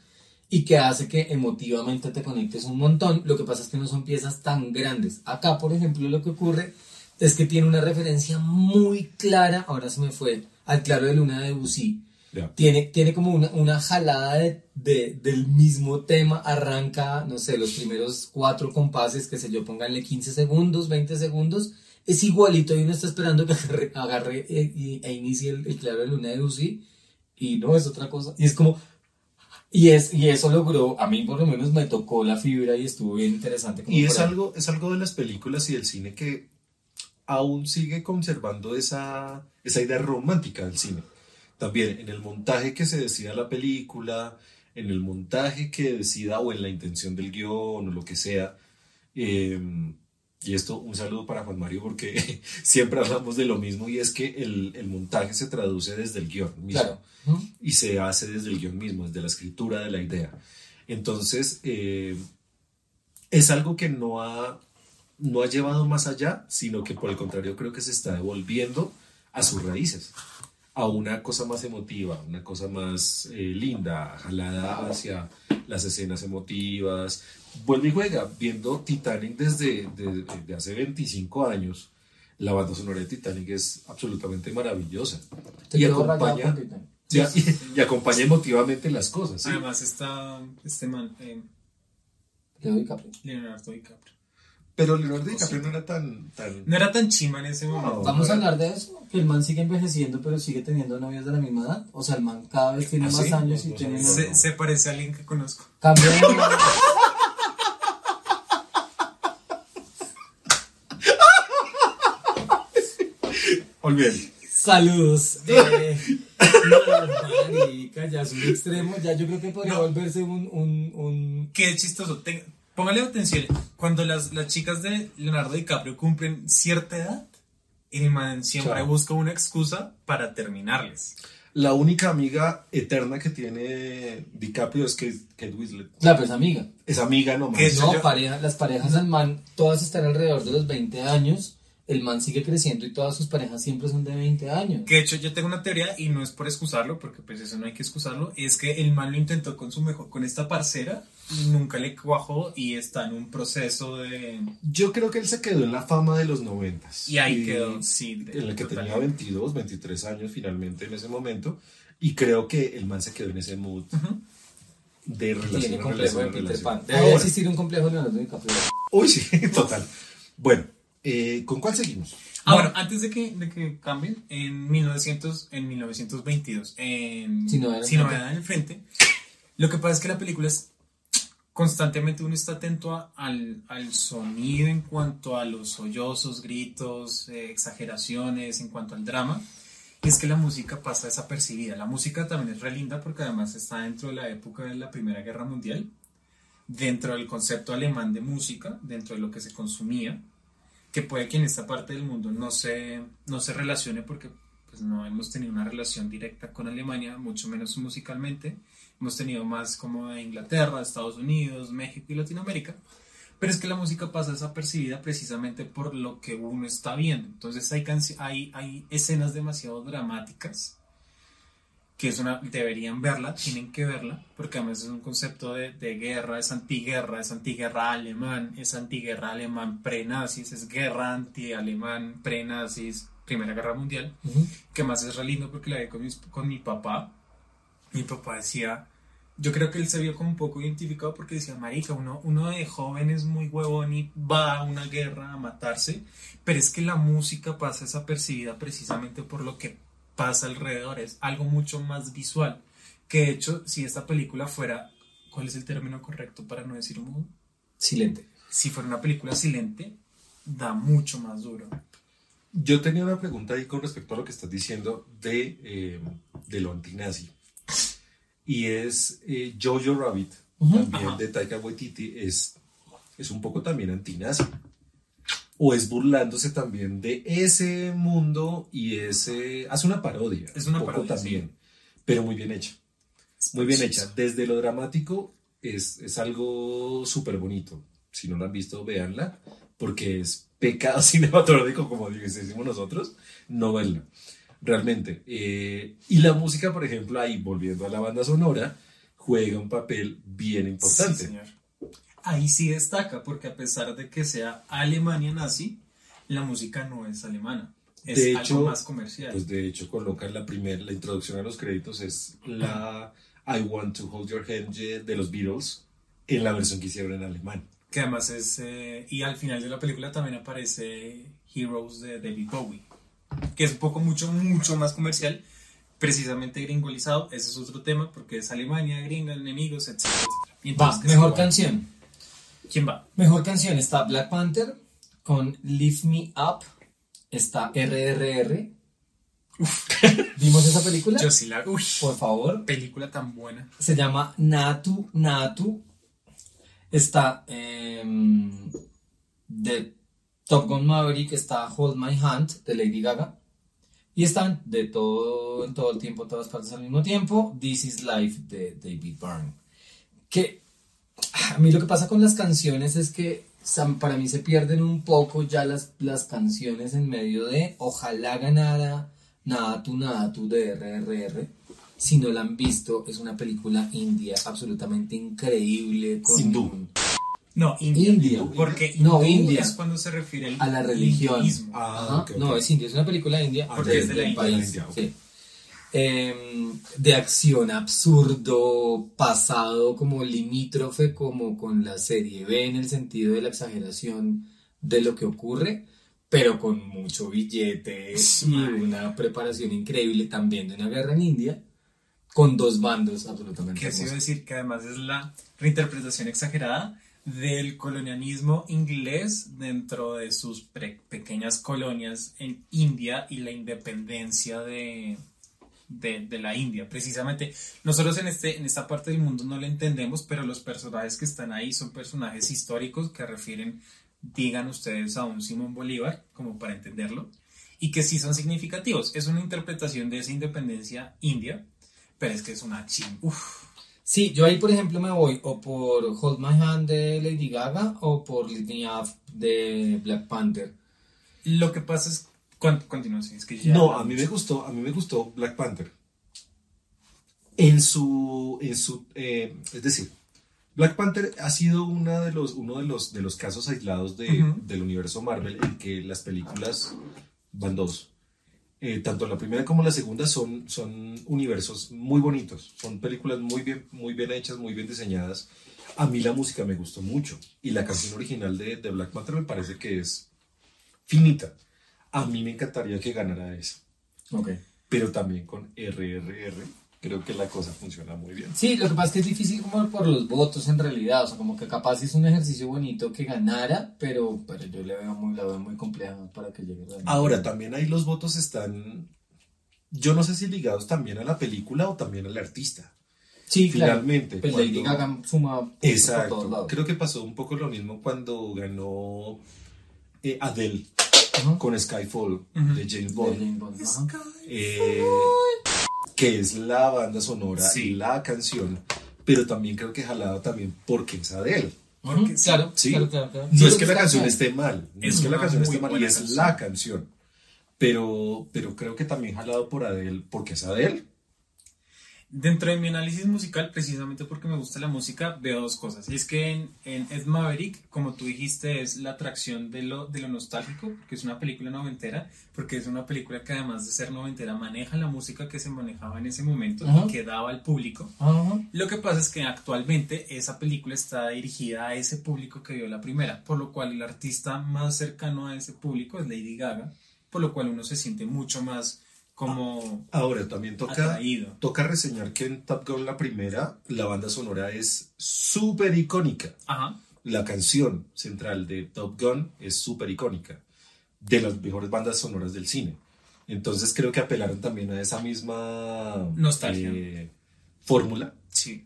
y que hace que emotivamente te conectes un montón. Lo que pasa es que no son piezas tan grandes. Acá, por ejemplo, lo que ocurre es que tiene una referencia muy clara, ahora se me fue, al Claro de Luna de Debussy. Ya. Tiene, tiene como una, una jalada de, de- del mismo tema, arranca, no sé, los primeros cuatro compases, que sé yo, pónganle 15 segundos, 20 segundos, es igualito y uno está esperando que agarre, agarre e, e inicie el, el claro de luna de Lucy y no es otra cosa. Y es como, y, es, y eso logró, a mí por lo menos me tocó la fibra y estuvo bien interesante. como Y es algo, es algo de las películas y del cine que aún sigue conservando esa, esa idea romántica del cine. También en el montaje que se decida la película, en el montaje que decida o en la intención del guion o lo que sea. eh, y esto, un saludo para Juan Mario porque siempre hablamos de lo mismo y es que el, el montaje se traduce desde el guion mismo y se hace desde el guion mismo, desde la escritura de la idea. Entonces, eh, es algo que no ha, no ha llevado más allá, sino que por el contrario creo que se está devolviendo a sus raíces, a una cosa más emotiva, una cosa más eh, linda, jalada hacia las escenas emotivas. Vuelve y juega, viendo Titanic desde de- de hace 25 años. La banda sonora de Titanic es absolutamente maravillosa. Te y acompaña, y, y- y acompaña emotivamente las cosas. ¿sí? Además está este man, eh. Leonardo DiCaprio. Pero Leonardo DiCaprio no era tan... tan... No era tan chima en ese momento. Vamos a hablar de eso, que el man sigue envejeciendo pero sigue teniendo novias de la misma edad. O sea, el man cada vez tiene ¿Ah, más sí? años y No, tiene... Se, se parece a alguien que conozco. Cambia de- Olvídalo. Saludos. Eh, no, marica, ya es un extremo. Ya yo creo que podría No. volverse un, un, un... Qué chistoso. Te- póngale atención. Cuando las, las chicas de Leonardo DiCaprio cumplen cierta edad, el man siempre Claro. busca una excusa para terminarles. La única amiga eterna que tiene DiCaprio es Kate, Kate Winslet. La pues amiga. Es amiga nomás. No, pareja, las parejas del man, todas están alrededor de los 20 años. El man sigue creciendo y todas sus parejas siempre son de 20 años. Que de hecho yo tengo una teoría y no es por excusarlo, porque pues eso no hay que excusarlo, es que el man lo intentó con su mejor, con esta parcera nunca le cuajó y está en un proceso de... Yo creo que él se quedó en la fama de los noventas. Y ahí quedó, sí. de- En el que total. tenía 22, 23 años finalmente en ese momento. Y creo que el man se quedó en ese mood Ujú. de relación Tiene en complejo de relación, Peter relación. Pan. Debe Ahora- existir un complejo de Leonardo DiCaprio. Uy, sí, total. Bueno, eh, ¿con cuál seguimos? Ah, bueno, antes de que, de que cambien, en 1900, en 1922, en Sin novedad en el Sin frente. novedad en el frente, lo que pasa es que la película es constantemente uno está atento al, al sonido en cuanto a los sollozos, gritos, eh, exageraciones, en cuanto al drama. Y es que la música pasa desapercibida. La música también es re linda porque además está dentro de la época de la Primera Guerra Mundial, dentro del concepto alemán de música, dentro de lo que se consumía que puede que en esta parte del mundo no se, no se relacione porque pues, no hemos tenido una relación directa con Alemania, mucho menos musicalmente. Hemos tenido más como de Inglaterra, Estados Unidos, México y Latinoamérica. Pero es que la música pasa desapercibida precisamente por lo que uno está viendo. Entonces hay, hay, hay escenas demasiado dramáticas que es una, deberían verla, tienen que verla, porque además es un concepto de, de guerra, es antiguerra, es antiguerra alemán, es antiguerra alemán pre-nazis, es guerra anti-alemán pre-nazis, Primera Guerra Mundial, que más es re lindo porque la vi con, mis- con mi papá. Mi papá decía, yo creo que él se vio como un poco identificado porque decía, marica, uno, uno de joven es muy huevón y va a una guerra a matarse, pero es que la música pasa desapercibida precisamente por lo que pasa alrededor, es algo mucho más visual. Que de hecho, si esta película fuera, ¿cuál es el término correcto para no decir mudo? Silente. Si fuera una película silente, da mucho más duro. Yo tenía una pregunta ahí con respecto a lo que estás diciendo de, eh, de lo antinazi. Y es eh, Jojo Rabbit, también Ajá. de Taika Waititi, es, es un poco también antinazi. O es burlándose también de ese mundo y ese... Hace una parodia. Es una un poco parodia, también, pero muy bien hecha. Muy bien hecha. Desde lo dramático es, es algo súper bonito. Si no la han visto, véanla, porque es pecado cinematográfico, como decimos nosotros, no verla. Realmente. Eh, y la música, por ejemplo, ahí volviendo a la banda sonora, juega un papel bien importante. Sí, señor. Ahí sí destaca, porque a pesar de que sea Alemania nazi, la música no es alemana. Es De algo hecho, más comercial. Pues de hecho colocan la primera, la introducción a los créditos es la I Want to Hold Your Hand de los Beatles en la versión que hicieron en alemán. que además es. eh, y al final de la película también aparece Heroes de David Bowie, que es un poco, mucho, mucho más comercial, precisamente gringolizado. Ese es otro tema, porque es Alemania, gringa, enemigos, etc. etcétera. Y Va, entonces, ¿qué se mejor canción. ¿Quién va? Mejor canción está Black Panther con Lift Me Up. Está RRR. ¿Vimos esa película? Yo sí la. Uy, Por favor. película tan buena. Se llama Natu Natu. Está em, de Top Gun Maverick. Está Hold My Hand de Lady Gaga. Y están de todo, en todo el tiempo, todas partes al mismo tiempo. This is Life de David Byrne. Que a mí lo que pasa con las canciones es que para mí se pierden un poco ya las, las canciones en medio de ojalá ganara Nada tú, nada tú de RRR. Si no la han visto, es una película india absolutamente increíble. Con, Hindú. No, India. India. Porque No, India. es cuando se refiere al A la religión. Ah, Ajá. ok, ok. No, es india, es una película india. Ah, porque es de la India, país, India, ok. sí. Em, de acción absurdo, pasado como limítrofe, como con la serie B en el sentido de la exageración de lo que ocurre, pero con mucho billete y Madre. una preparación increíble también de una guerra en India, con dos bandos absolutamente Que se iba a hermosos. decir que además es la reinterpretación exagerada del colonialismo inglés dentro de sus pequeñas colonias en India y la independencia de, de, de la India. Precisamente, nosotros en, este, en esta parte del mundo no lo entendemos, pero los personajes que están ahí son personajes históricos que refieren, digan ustedes, a un Simón Bolívar, como para entenderlo, y que sí son significativos. Es una interpretación de esa independencia india, pero es que es una ching. Uf. Sí, yo ahí por ejemplo me voy o por Hold My Hand de Lady Gaga o por Up de Black Panther. Lo que pasa es. con- Continúa, sí, es que ya. No, a mí me gustó, a mí me gustó Black Panther. En su, en su, eh, es decir, Black Panther ha sido una de los, uno de los, de los casos aislados de- del universo Marvel en que las películas van dos. Eh, tanto la primera como la segunda son, son universos muy bonitos, son películas muy bien, muy bien hechas, muy bien diseñadas. A mí la música me gustó mucho y la canción original de, de Black Panther me parece que es finita. A mí me encantaría que ganara esa Ok. pero también con RRR creo que la cosa funciona muy bien. Sí, lo que pasa es que es difícil como por los votos en realidad, o sea, como que capaz es un ejercicio bonito que ganara, pero, pero yo le veo muy, la veo muy compleja para que llegue realmente. Ahora, también ahí los votos están, yo no sé si ligados también a la película o también al artista. sí, claro. finalmente, Pues cuando- Gaga suma puntos por todos Exacto. lados. Creo que pasó un poco lo mismo cuando ganó eh, Adele con Skyfall de James De Bond. James Bond, ajá. eh, que es la banda sonora Sí. y la canción, pero también creo que jalado también porque es Adele. Porque claro, Sí. claro, claro, claro. No Sí, es que la canción esté mal, no es, Es que la canción esté mal, y es canción. la canción. Pero, pero creo que también jalado por Adele, porque es Adele. Dentro de mi análisis musical, precisamente porque me gusta la música, veo dos cosas. Y es que en, en Ed Maverick, como tú dijiste, es la atracción de lo, de lo nostálgico, porque es una película noventera, porque es una película que además de ser noventera maneja la música que se manejaba en ese momento y que daba al público. Lo que pasa es que actualmente esa película está dirigida a ese público que vio la primera, por lo cual el artista más cercano a ese público es Lady Gaga, por lo cual uno se siente mucho más como Ahora, también toca, atraído. toca reseñar que en Top Gun la primera, la banda sonora es súper icónica. Ajá. La canción central de Top Gun es súper icónica. De las mejores bandas sonoras del cine. Entonces creo que apelaron también a esa misma Nostalgia. eh, fórmula Sí.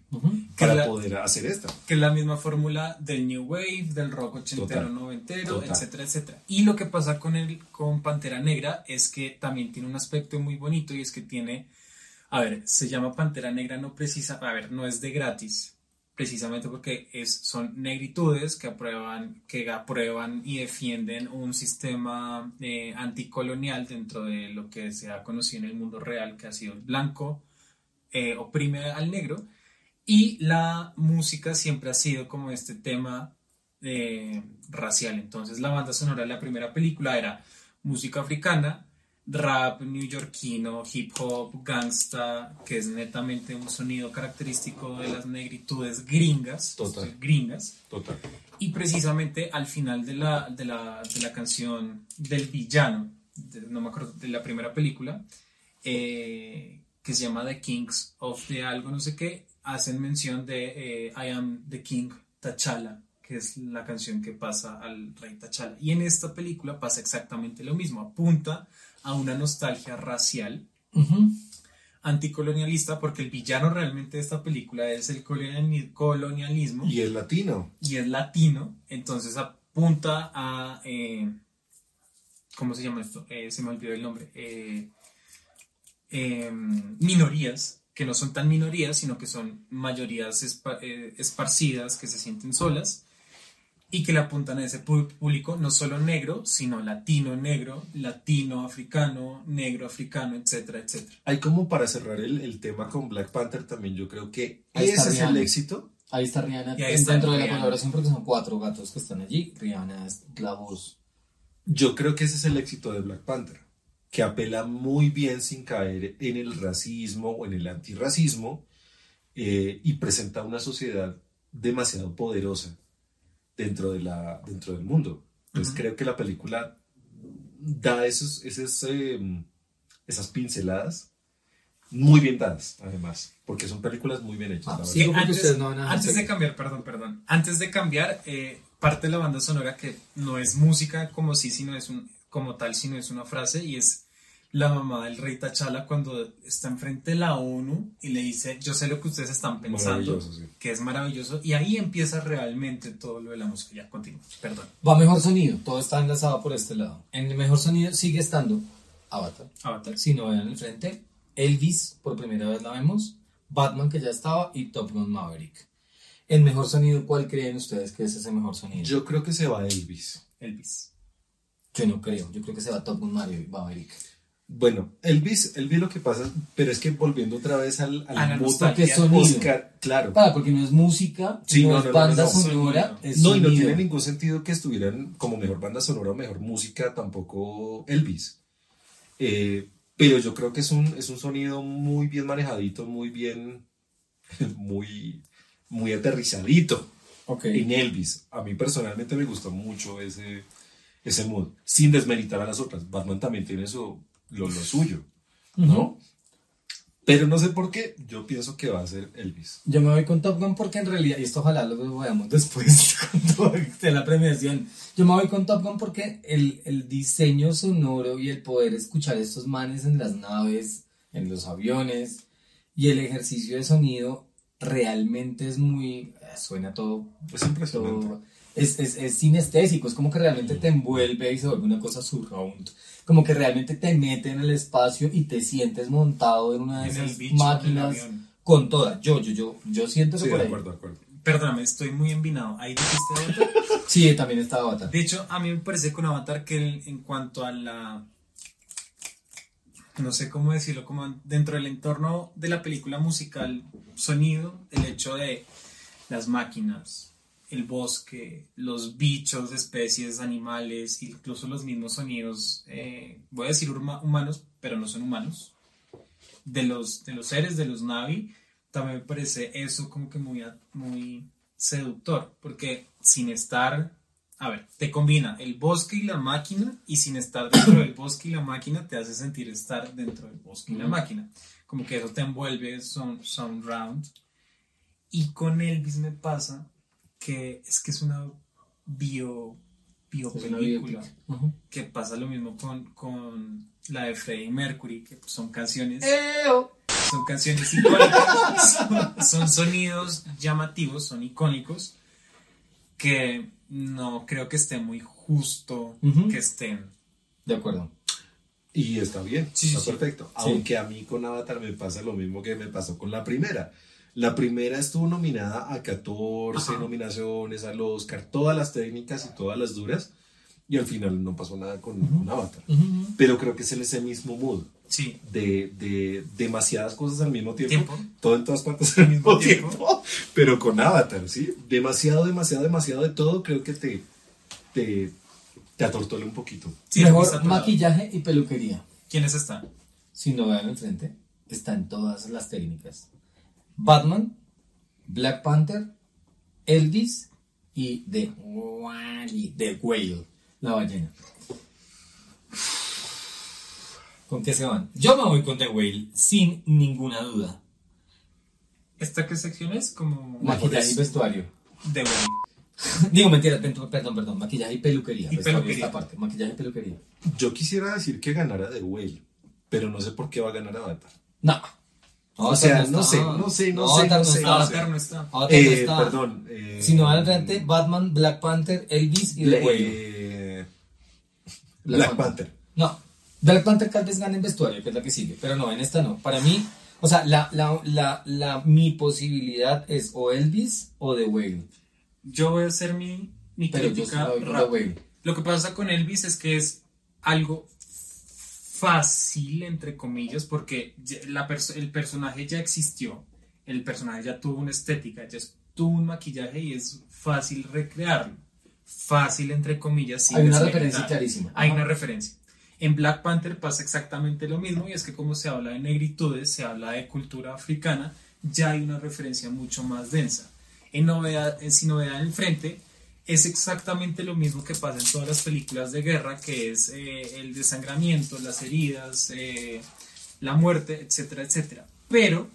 Para la- poder hacer esta. que es la misma fórmula del New Wave, del rock ochentero, Total. noventero, Total. etcétera, etcétera. Y lo que pasa con el con Pantera Negra es que también tiene un aspecto muy bonito y es que tiene, a ver, se llama Pantera Negra no precisa, a ver, no es de gratis, precisamente porque es, son negritudes que aprueban, que aprueban y defienden un sistema eh, anticolonial dentro de lo que se ha conocido en el mundo real, que ha sido el blanco, eh, oprime al negro. Y la música siempre ha sido como este tema eh, racial. Entonces la banda sonora de la primera película era música africana, rap neoyorquino, hip hop, gangsta, que es netamente un sonido característico de las negritudes gringas. Total. Gringas. Total. Y precisamente al final de la, de la, de la canción del villano, de- no me acuerdo, de la primera película, eh, que se llama The Kings of the algo, no sé qué, hacen mención de eh, I am the King T'Challa, que es la canción que pasa al rey T'Challa. Y en esta película pasa exactamente lo mismo, apunta a una nostalgia racial anticolonialista, porque el villano realmente de esta película es el coloniali- colonialismo Y el latino. y es latino, entonces apunta a... eh, ¿Cómo se llama esto? Eh, se me olvidó el nombre. Eh, eh, minorías, que no son tan minorías, sino que son mayorías espa- eh, esparcidas, que se sienten solas, y que le apuntan a ese público no solo negro, sino latino negro, latino africano, negro africano, etcétera, etcétera. Hay como para cerrar el, el tema con Black Panther también, yo creo que Ahí ese es el éxito. Ahí está Rihanna. Y ahí es está dentro de la colaboración porque son cuatro gatos que están allí. Rihanna es la voz. Yo creo que ese es el éxito de Black Panther, que apela muy bien sin caer en el racismo o en el antirracismo eh, y presenta una sociedad demasiado poderosa dentro, de la, dentro del mundo. Entonces Ujú. creo que la película da esos, esos, eh, esas pinceladas muy bien dadas, además, porque son películas muy bien hechas. Ah, la sí. ustedes no antes de cambiar, perdón, perdón. Antes de cambiar, eh, parte de la banda sonora que no es música como sí, sino es un, como tal, sino es una frase y es la mamá del rey T'Challa cuando está enfrente de la ONU y le dice, yo sé lo que ustedes están pensando, sí. que es maravilloso, y ahí empieza realmente todo lo de la música. Ya, continúa, perdón. Va mejor sonido. Todo está enlazado por este lado. En el mejor sonido sigue estando Avatar. Avatar. Si no vean el frente, Elvis, por primera vez la vemos. Batman, que ya estaba. Y Top Gun Maverick. En mejor sonido, ¿cuál creen ustedes que es ese mejor sonido? Yo creo que se va Elvis. Elvis. Yo no creo. Yo creo que se va Top Gun Maverick. Bueno, Elvis, Elvis lo que pasa, pero es que volviendo otra vez al, al A la nostalgia. Porque es. Oscar, claro. Para, porque no es música, Sí, no, no, es no, no, banda no, no. sonora, es No, y no tiene ningún sentido que estuvieran como mejor banda sonora o mejor música tampoco Elvis. Eh, pero yo creo que es un, es un sonido muy bien manejadito, muy bien, muy, muy aterrizadito Ok. en Elvis. A mí personalmente me gustó mucho ese, ese mood, sin desmeritar a las otras. Batman también tiene su, lo, lo suyo, ¿no? Pero no sé por qué, yo pienso que va a ser Elvis. Yo me voy con Top Gun porque en realidad, y esto ojalá lo veamos después esté la premiación, yo me voy con Top Gun porque el, el diseño sonoro y el poder escuchar estos manes en las naves, en los aviones, y el ejercicio de sonido realmente es muy, eh, suena todo, Es impresionante. todo es, es, es sinestésico, es como que realmente te envuelve y se vuelve una cosa surround. Como que realmente te mete en el espacio y te sientes montado en una de En esas bicho, máquinas con toda. Yo, yo, yo, yo siento que Sí, por de ahí. acuerdo, de acuerdo. Perdóname, estoy muy envinado. Ahí dijiste Avatar. Sí, también estaba Avatar. De hecho, a mí me parece con Avatar que el- en cuanto a la. No sé cómo decirlo, como dentro del entorno de la película musical, sonido, el hecho de las máquinas, el bosque, los bichos, especies, animales, incluso los mismos sonidos, eh, voy a decir huma- humanos, pero no son humanos, de los, de los seres, de los Navi, también me parece eso como que muy, muy seductor, porque sin estar a ver, te combina el bosque y la máquina y sin estar dentro del bosque y la máquina te hace sentir estar dentro del bosque y la máquina. Como que eso te envuelve son, son round. Y con Elvis me pasa que es que es una bio, biopelícula. Que pasa lo mismo con, con la de Freddie Mercury, que pues, son canciones Eo. son canciones icónicas, son, son sonidos llamativos, son icónicos, que no creo que esté muy justo que estén. De acuerdo. Y está bien, Sí, está sí. perfecto. Sí. Aunque a mí con Avatar me pasa lo mismo que me pasó con la primera. La primera estuvo nominada a 14 Ajá. nominaciones al Oscar, todas las técnicas y todas las duras, y al final no pasó nada con, con Avatar. Ujú. Pero creo que es en ese mismo mood Sí, de, de demasiadas cosas al mismo tiempo, Tiempo. todo en todas partes al mismo tiempo. tiempo, pero con Avatar, ¿sí? Demasiado, demasiado, demasiado de todo, creo que te, te, te atortola un poquito. sí, Mejor maquillaje y peluquería. ¿Quiénes están? Si no vean enfrente, está en todas las técnicas. Batman, Black Panther, Elvis y The Wally, The Whale, la ballena. ¿Con qué se van? Yo me voy con The Whale, sin ninguna duda. ¿Esta qué sección es? Como Maquillaje y vestuario. de Wally. Digo, mentira, perdón, perdón. Maquillaje y peluquería. Y peluquería. esta parte. Maquillaje y peluquería. Yo quisiera decir que ganara The Whale, pero no sé por qué va a ganar Avatar. No. O sea, no sé, no sé, no sé, no sé. Avatar no está. Avatar no Eh, está. perdón. eh, Si no van frente, Batman, Black Panther, Elvis y The Whale. eh, Black Panther. No, Black Panther tal vez gane en vestuario, que es la que sigue, pero no, en esta no. Para mí, o sea, la, la, la, la, mi posibilidad es o Elvis o The Whale. Yo voy a hacer mi, mi Pero yo crítica rápida. Whale. Lo que pasa con Elvis es que es algo fácil, entre comillas, porque la el personaje ya existió, el personaje ya tuvo una estética, ya tuvo un maquillaje y es fácil recrearlo. Fácil, entre comillas, Hay una referencia clarísima. Hay Ajá. una referencia. En Black Panther pasa exactamente lo mismo y es que como se habla de negritudes, se habla de cultura africana, ya hay una referencia mucho más densa. En novedad, en Sin Novedad en el Frente es exactamente lo mismo que pasa en todas las películas de guerra, que es eh, el desangramiento, las heridas, eh, la muerte, etcétera, etcétera. Pero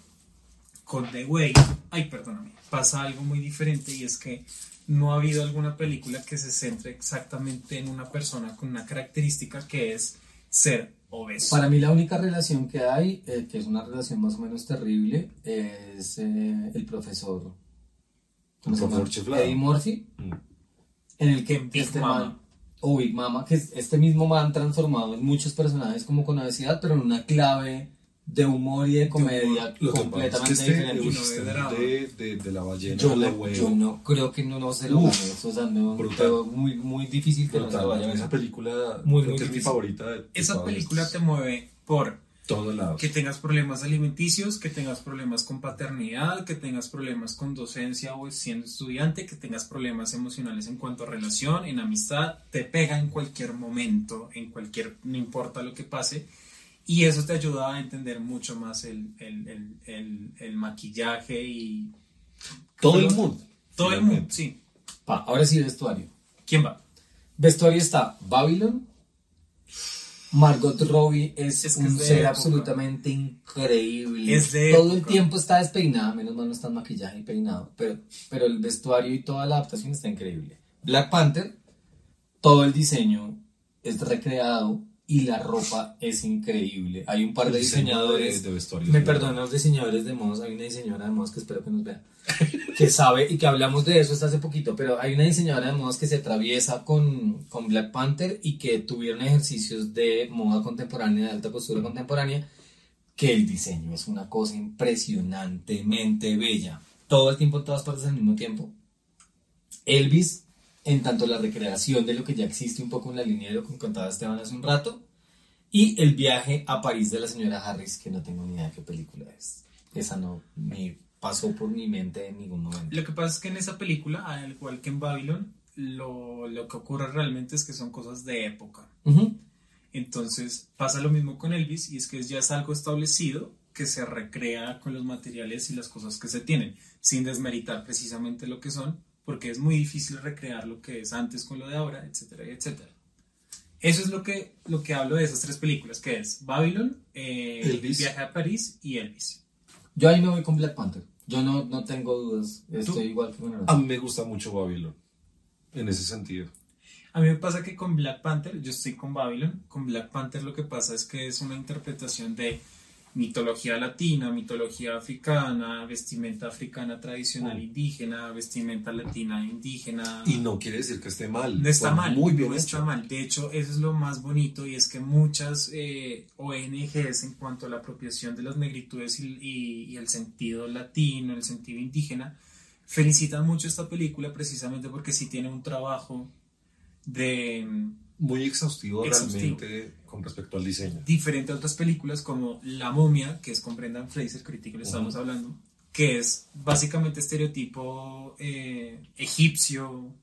con The Way, ay, perdóname, pasa algo muy diferente y es que no ha habido alguna película que se centre exactamente en una persona con una característica que es ser obeso. Para mí la única relación que hay, eh, que es una relación más o menos terrible, es eh, el profesor. ¿Cómo se llama? Profesor Chiflado. Eddie Murphy, Mm. En el que Big este Mama. man, o Big Mama, que es este mismo man transformado en muchos personajes como con obesidad, pero en una clave de humor y de comedia Lo completamente es que este, diferente. este de de, de, de la ballena Yo huevo. yo no creo que no, no se lo Uf, gane. O sea, no, brutal. muy, muy difícil que no se lo vaya a Brutal. Esa película Muy, creo muy que es mi favorita de, de Esa película te mueve por Todos lados. que tengas problemas alimenticios, que tengas problemas con paternidad, que tengas problemas con docencia o siendo estudiante, que tengas problemas emocionales en cuanto a relación, en amistad, te pega en cualquier momento, en cualquier, no importa lo que pase, y eso te ayuda a entender mucho más el, el, el, el- maquillaje y Todo el mundo. todo el mundo, sí. Pa, ahora sí, vestuario. ¿Quién va? Vestuario está Babylon. Margot Robbie es, Es que un es ser época. absolutamente increíble. Es de Todo el tiempo está despeinada, menos mal no está en maquillaje y peinado, pero, pero el vestuario y toda la adaptación está increíble. Black Panther, todo el diseño es recreado y la ropa es increíble. Hay un par de diseñadores de- de vestuario me perdonan los diseñadores de modos, hay una diseñadora de modos que espero que nos vea, que sabe y que hablamos de eso hasta hace poquito, pero hay una diseñadora de modos que se atraviesa con, con Black Panther y que tuvieron ejercicios de moda contemporánea, de alta costura contemporánea, que el diseño es una cosa impresionantemente bella. Todo el tiempo, en todas partes al mismo tiempo. Elvis, en tanto la recreación de lo que ya existe un poco en la línea de lo que contaba Esteban hace un rato, y el viaje a París de la señora Harris, que no tengo ni idea de qué película es. Esa no me pasó por mi mente en ningún momento. Lo que pasa es que en esa película, al igual que en Babylon, lo, lo que ocurre realmente es que son cosas de época. Entonces pasa lo mismo con Elvis y es que ya es algo establecido que se recrea con los materiales y las cosas que se tienen, sin desmeritar precisamente lo que son, porque es muy difícil recrear lo que es antes con lo de ahora, etcétera, etcétera. Eso es lo que, lo que hablo de esas tres películas, que es Babylon, eh, Elvis. Viaje a París y Elvis. Yo ahí me voy con Black Panther. Yo no, no tengo dudas. Estoy igual que. A mí me gusta mucho Babylon, en ese sentido. A mí me pasa que con Black Panther, yo estoy con Babylon, con Black Panther lo que pasa es que es una interpretación de mitología latina, mitología africana, vestimenta africana tradicional indígena, vestimenta latina indígena. Y no quiere decir que esté mal. No está mal, Muy bien no hecho. está mal. De hecho, eso es lo más bonito y es que muchas eh, ONGs en cuanto a la apropiación de las negritudes y, y- y el sentido latino, el sentido indígena, felicitan mucho esta película precisamente porque sí tiene un trabajo de Muy exhaustivo, Exhaustivo. realmente con respecto al diseño. diferente a otras películas como La momia, que es con Brendan Fraser, que ahorita le estábamos hablando, que es básicamente estereotipo eh, egipcio.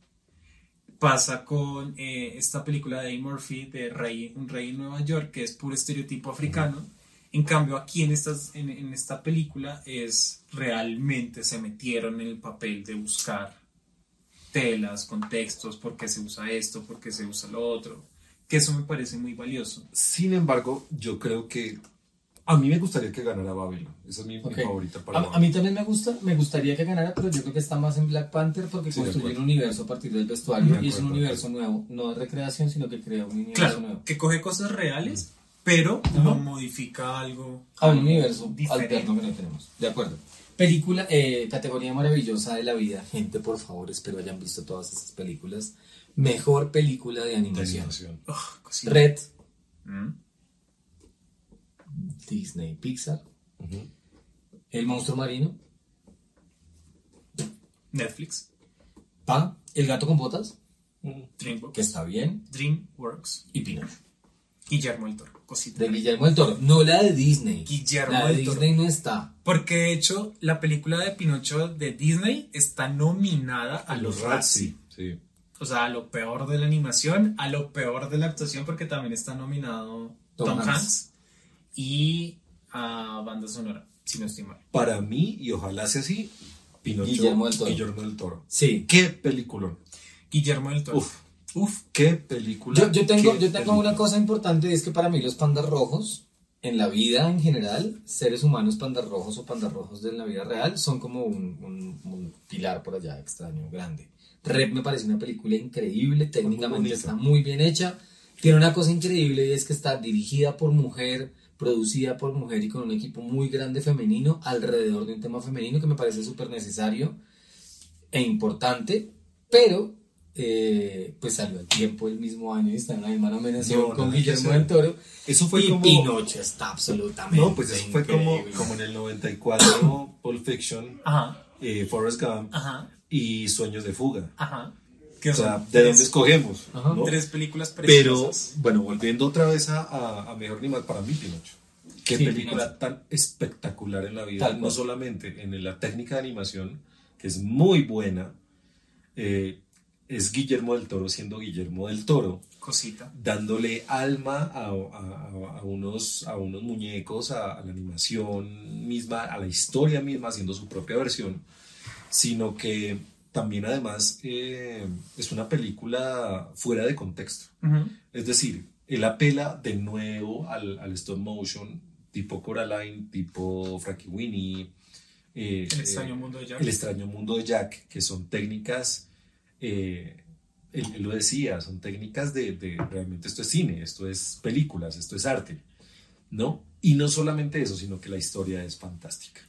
Pasa con eh, esta película de Eddie Murphy de Rey, Un Rey en Nueva York, que es puro estereotipo africano. En cambio, aquí en, estas, en, en esta película es realmente se metieron en el papel de buscar telas, contextos, por qué se usa esto, por qué se usa lo otro, que eso me parece muy valioso. Sin embargo, yo creo que a mí me gustaría que ganara Babylon. Esa es mi, mi Ok. favorita para A, a mí también me gusta, me gustaría que ganara, pero yo creo que está más en Black Panther porque Sí, construye un universo a partir del vestuario De y es un universo nuevo, no de recreación, sino que crea un universo Claro, nuevo. que coge cosas reales, pero lo modifica algo. A un algo universo diferente. alterno que no tenemos. De acuerdo. Película, eh, categoría maravillosa de la vida. Gente, por favor, espero hayan visto todas esas películas. Mejor película de De animación. Red, Mm. Disney, Pixar. El monstruo marino. Netflix, Pa, El gato con botas, DreamWorks, que está bien. DreamWorks, Y Pinocho. Guillermo del Toro, cosita. De Guillermo del Toro. No la de Disney. Guillermo la de del Toro. Disney no está. Porque de hecho, la película de Pinocho de Disney está nominada a los Razzie. Sí. O sea, a lo peor de la animación, a lo peor de la actuación, porque también está nominado Tom Tom, Hanks. Hanks. y a banda sonora, si no estoy mal. Para mí, y ojalá sea así, Pinocho, Guillermo del Toro. Guillermo del Toro. Sí. ¿Qué película? Guillermo del Toro. Uf. Uf. ¿Qué película? Yo, yo tengo, ¿Qué yo tengo película? una cosa importante y es que para mí los pandas rojos, en la vida en general, seres humanos pandas rojos o pandas rojos de la vida real, son como un, un- un pilar por allá extraño, grande. Rep me parece una película increíble, técnicamente está muy bien hecha. Tiene una cosa increíble y es que está dirigida por mujer, producida por mujer y con un equipo muy grande femenino alrededor de un tema femenino que me parece súper necesario e importante, pero eh, pues salió al tiempo el mismo año y está en la misma nominación No, con Guillermo del Toro. Eso fue y como... Pinocho está absolutamente No, pues eso fue como, como en el 94, Pulp Fiction, Ajá, eh, Forrest Gump ajá, y Sueños de Fuga. ajá. Que O sea, son ¿de dónde escogemos? Tres películas Pero, preciosas. bueno, volviendo otra vez a, a, a Mejor Animal, para mí Pinocho. Qué Sí, película tan espectacular en la vida, Tal no cual. solamente en la técnica de animación, que es muy buena, eh, es Guillermo del Toro siendo Guillermo del Toro, Cosita. dándole alma a, a- a- unos, a unos muñecos, a, a la animación misma, a la historia misma, haciendo su propia versión, sino que también además eh, es una película fuera de contexto. Es decir, él apela de nuevo al, al stop motion, tipo Coraline, tipo Frankie Winnie. eh, El extraño eh, mundo de Jack. El extraño mundo de Jack, que son técnicas, eh, él, lo decía, son técnicas de, de realmente esto es cine, esto es películas, esto es arte, ¿no? Y no solamente eso, sino que la historia es fantástica.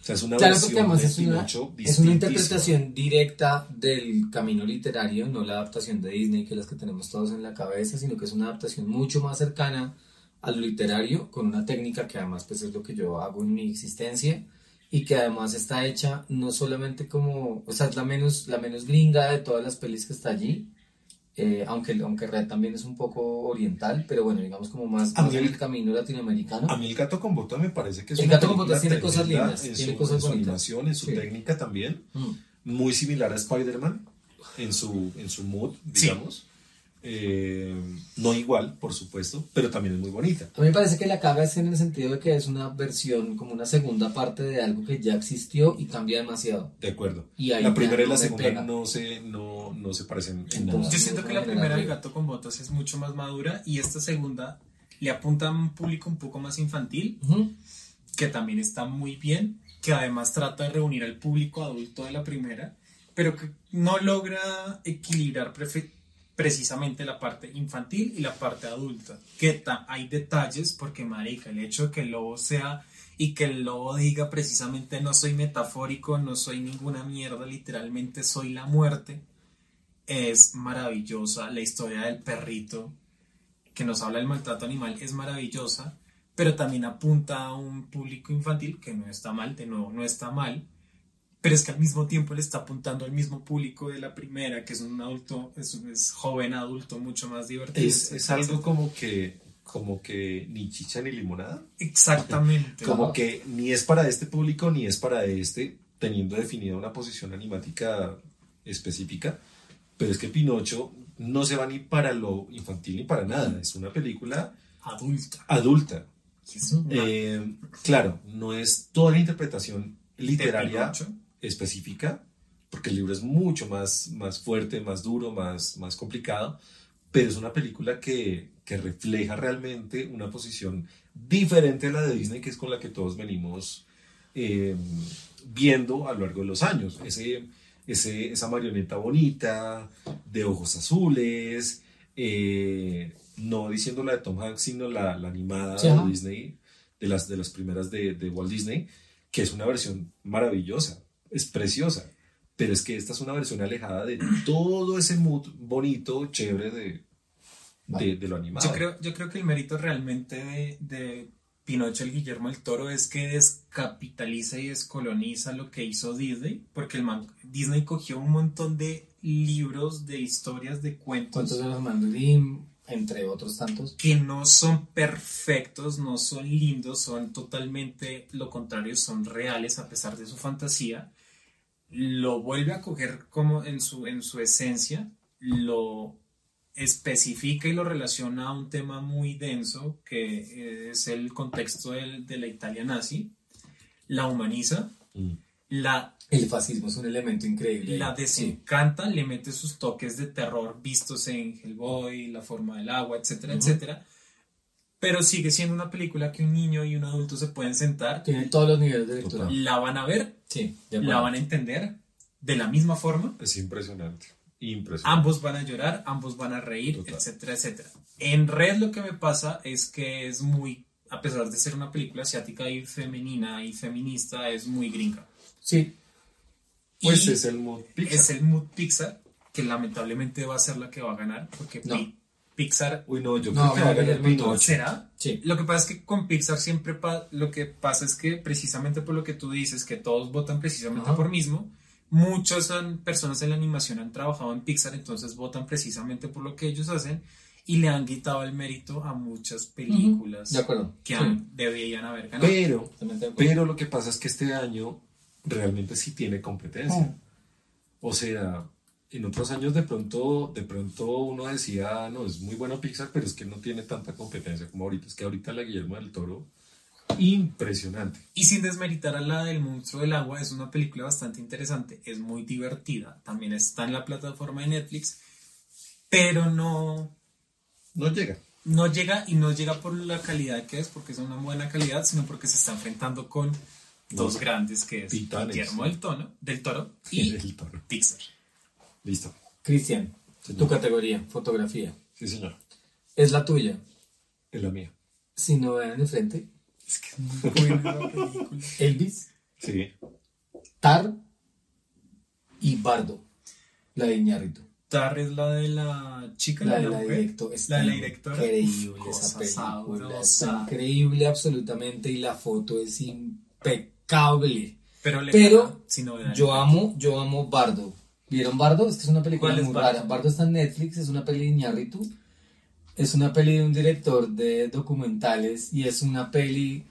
O sea, es una Claro, versión además de es una, es una interpretación directa del camino literario, no la adaptación de Disney que las que tenemos todos en la cabeza, sino que es una adaptación mucho más cercana a lo literario, con una técnica que además pues es lo que yo hago en mi existencia y que además está hecha no solamente como, o sea, es la menos, la menos gringa de todas las pelis que está allí, eh, aunque, aunque Red también es un poco oriental, pero bueno, digamos como más, más mí en el- camino latinoamericano. A mí el gato con bota me parece que es El una gato con botas tiene cosas lindas, en tiene su, cosas en su animación, en su Sí. técnica también, Mm. muy similar a Spider-Man en su, en su mood, Sí. Eh, no igual, por supuesto, pero también es muy bonita. A mí me parece que la caga es en el sentido de que es una versión, como una segunda parte de algo que ya existió y cambia demasiado. De acuerdo. Y ahí la primera y la segunda pega. no se, no, no se parecen en Entonces, nada. Yo siento que la primera del gato con botas es mucho más madura y esta segunda le apunta a un público un poco más infantil, que también está muy bien, que además trata de reunir al público adulto de la primera, pero que no logra equilibrar prefe- precisamente la parte infantil y la parte adulta. Que hay detalles, porque marica, el hecho de que el lobo sea y que el lobo diga precisamente no soy metafórico, no soy ninguna mierda, literalmente soy la muerte, es maravillosa. La historia del perrito que nos habla del maltrato animal es maravillosa, pero también apunta a un público infantil que no está mal, de nuevo, no está mal, pero es que al mismo tiempo le está apuntando al mismo público de la primera, que es un adulto, es, un- es joven adulto, mucho más divertido. Es, es algo como que, como que ni chicha ni limonada. Exactamente. Como Ajá. que ni es para este público ni es para este, teniendo definida una posición animática específica. Pero es que Pinocho no se va ni para lo infantil ni para nada. Es una película Adulta. adulta. Eh, claro, no es toda la interpretación de literaria Pinocho. Específica, porque el libro es mucho más, más fuerte, más duro, más, más complicado, pero es una película que, que refleja realmente una posición diferente a la de Disney, que es con la que todos venimos eh, viendo a lo largo de los años. Ese, ese, esa marioneta bonita, de ojos azules, eh, no diciendo la de Tom Hanks, sino la, la animada Sí, de Disney, de las, de las primeras de, de Walt Disney, que es una versión maravillosa, es preciosa, pero es que esta es una versión alejada de todo ese mood bonito, chévere de, de, de lo animado. Yo creo, yo creo que el mérito realmente de, de Pinocho el Guillermo del Toro es que descapitaliza y descoloniza lo que hizo Disney, porque el man- Disney cogió un montón de libros, de historias, de cuentos Cuentos de los Grimm, entre otros tantos. que no son perfectos, no son lindos, son totalmente lo contrario, son reales a pesar de su fantasía. Lo vuelve a coger como en su, en su esencia, lo especifica y lo relaciona a un tema muy denso que es el contexto del- de la Italia nazi, la humaniza, Mm. la El fascismo es un elemento increíble. la Sí. desencanta, le mete sus toques de terror vistos en Hellboy, La forma del agua, etcétera, etcétera. Pero sigue siendo una película que un niño y un adulto se pueden sentar, Tiene todos los niveles de lectura. Total. la van a ver, Sí, la van a entender de la misma forma. Es impresionante, impresionante. Ambos van a llorar, ambos van a reír, Total. etcétera, etcétera. En Red lo que me pasa es que es muy, a pesar de ser una película asiática y femenina y feminista, es muy gringa. Sí, Pues Y- es el mood Pixar. es el mood Pixar, que lamentablemente va a ser la que va a ganar, porque No. Pi- Pixar Uy, no, yo No, creo que va a ganar Pinocho. será. sí. Lo que pasa es que con Pixar siempre pa- lo que pasa es que precisamente por lo que tú dices, que todos votan precisamente Ajá. por mismo, muchas son- personas en la animación han trabajado en Pixar, entonces votan precisamente por lo que ellos hacen y le han quitado el mérito a muchas películas De acuerdo. que Sí. han- deberían haber ganado. Pero, de pero lo que pasa es que este año realmente sí tiene competencia. Mm. O sea, en otros años de pronto, de pronto uno decía, no, es muy bueno Pixar, pero es que no tiene tanta competencia como ahorita. Es que ahorita la Guillermo del Toro, impresionante. Y sin desmeritar a la del monstruo del agua, es una película bastante interesante, es muy divertida, también está en la plataforma de Netflix, pero no, No llega. no llega y no llega por la calidad que es, porque es una buena calidad, sino porque se está enfrentando con dos grandes, que es titanes. Guillermo del, Tono, del Toro y. Pixar. Listo. Cristian, tu categoría, fotografía. Sí, señor. Es la tuya. Es la mía. Si no vean de frente, Es que es muy buena la película. Elvis, Sí. Tar y Bardo, la de Iñárritu. Tar es la de la chica, La la, de la la mujer. directo, está La de la directora. Increíble Uf, esa película. Increíble absolutamente y la foto es impecable. Pero, le Pero gana si no. Yo amo, yo amo Bardo. ¿Vieron Bardo? Es que es una película ¿Cuál es muy Bardo? rara. Bardo está en Netflix, es una peli de Iñárritu. Es una peli de un director de documentales y es una peli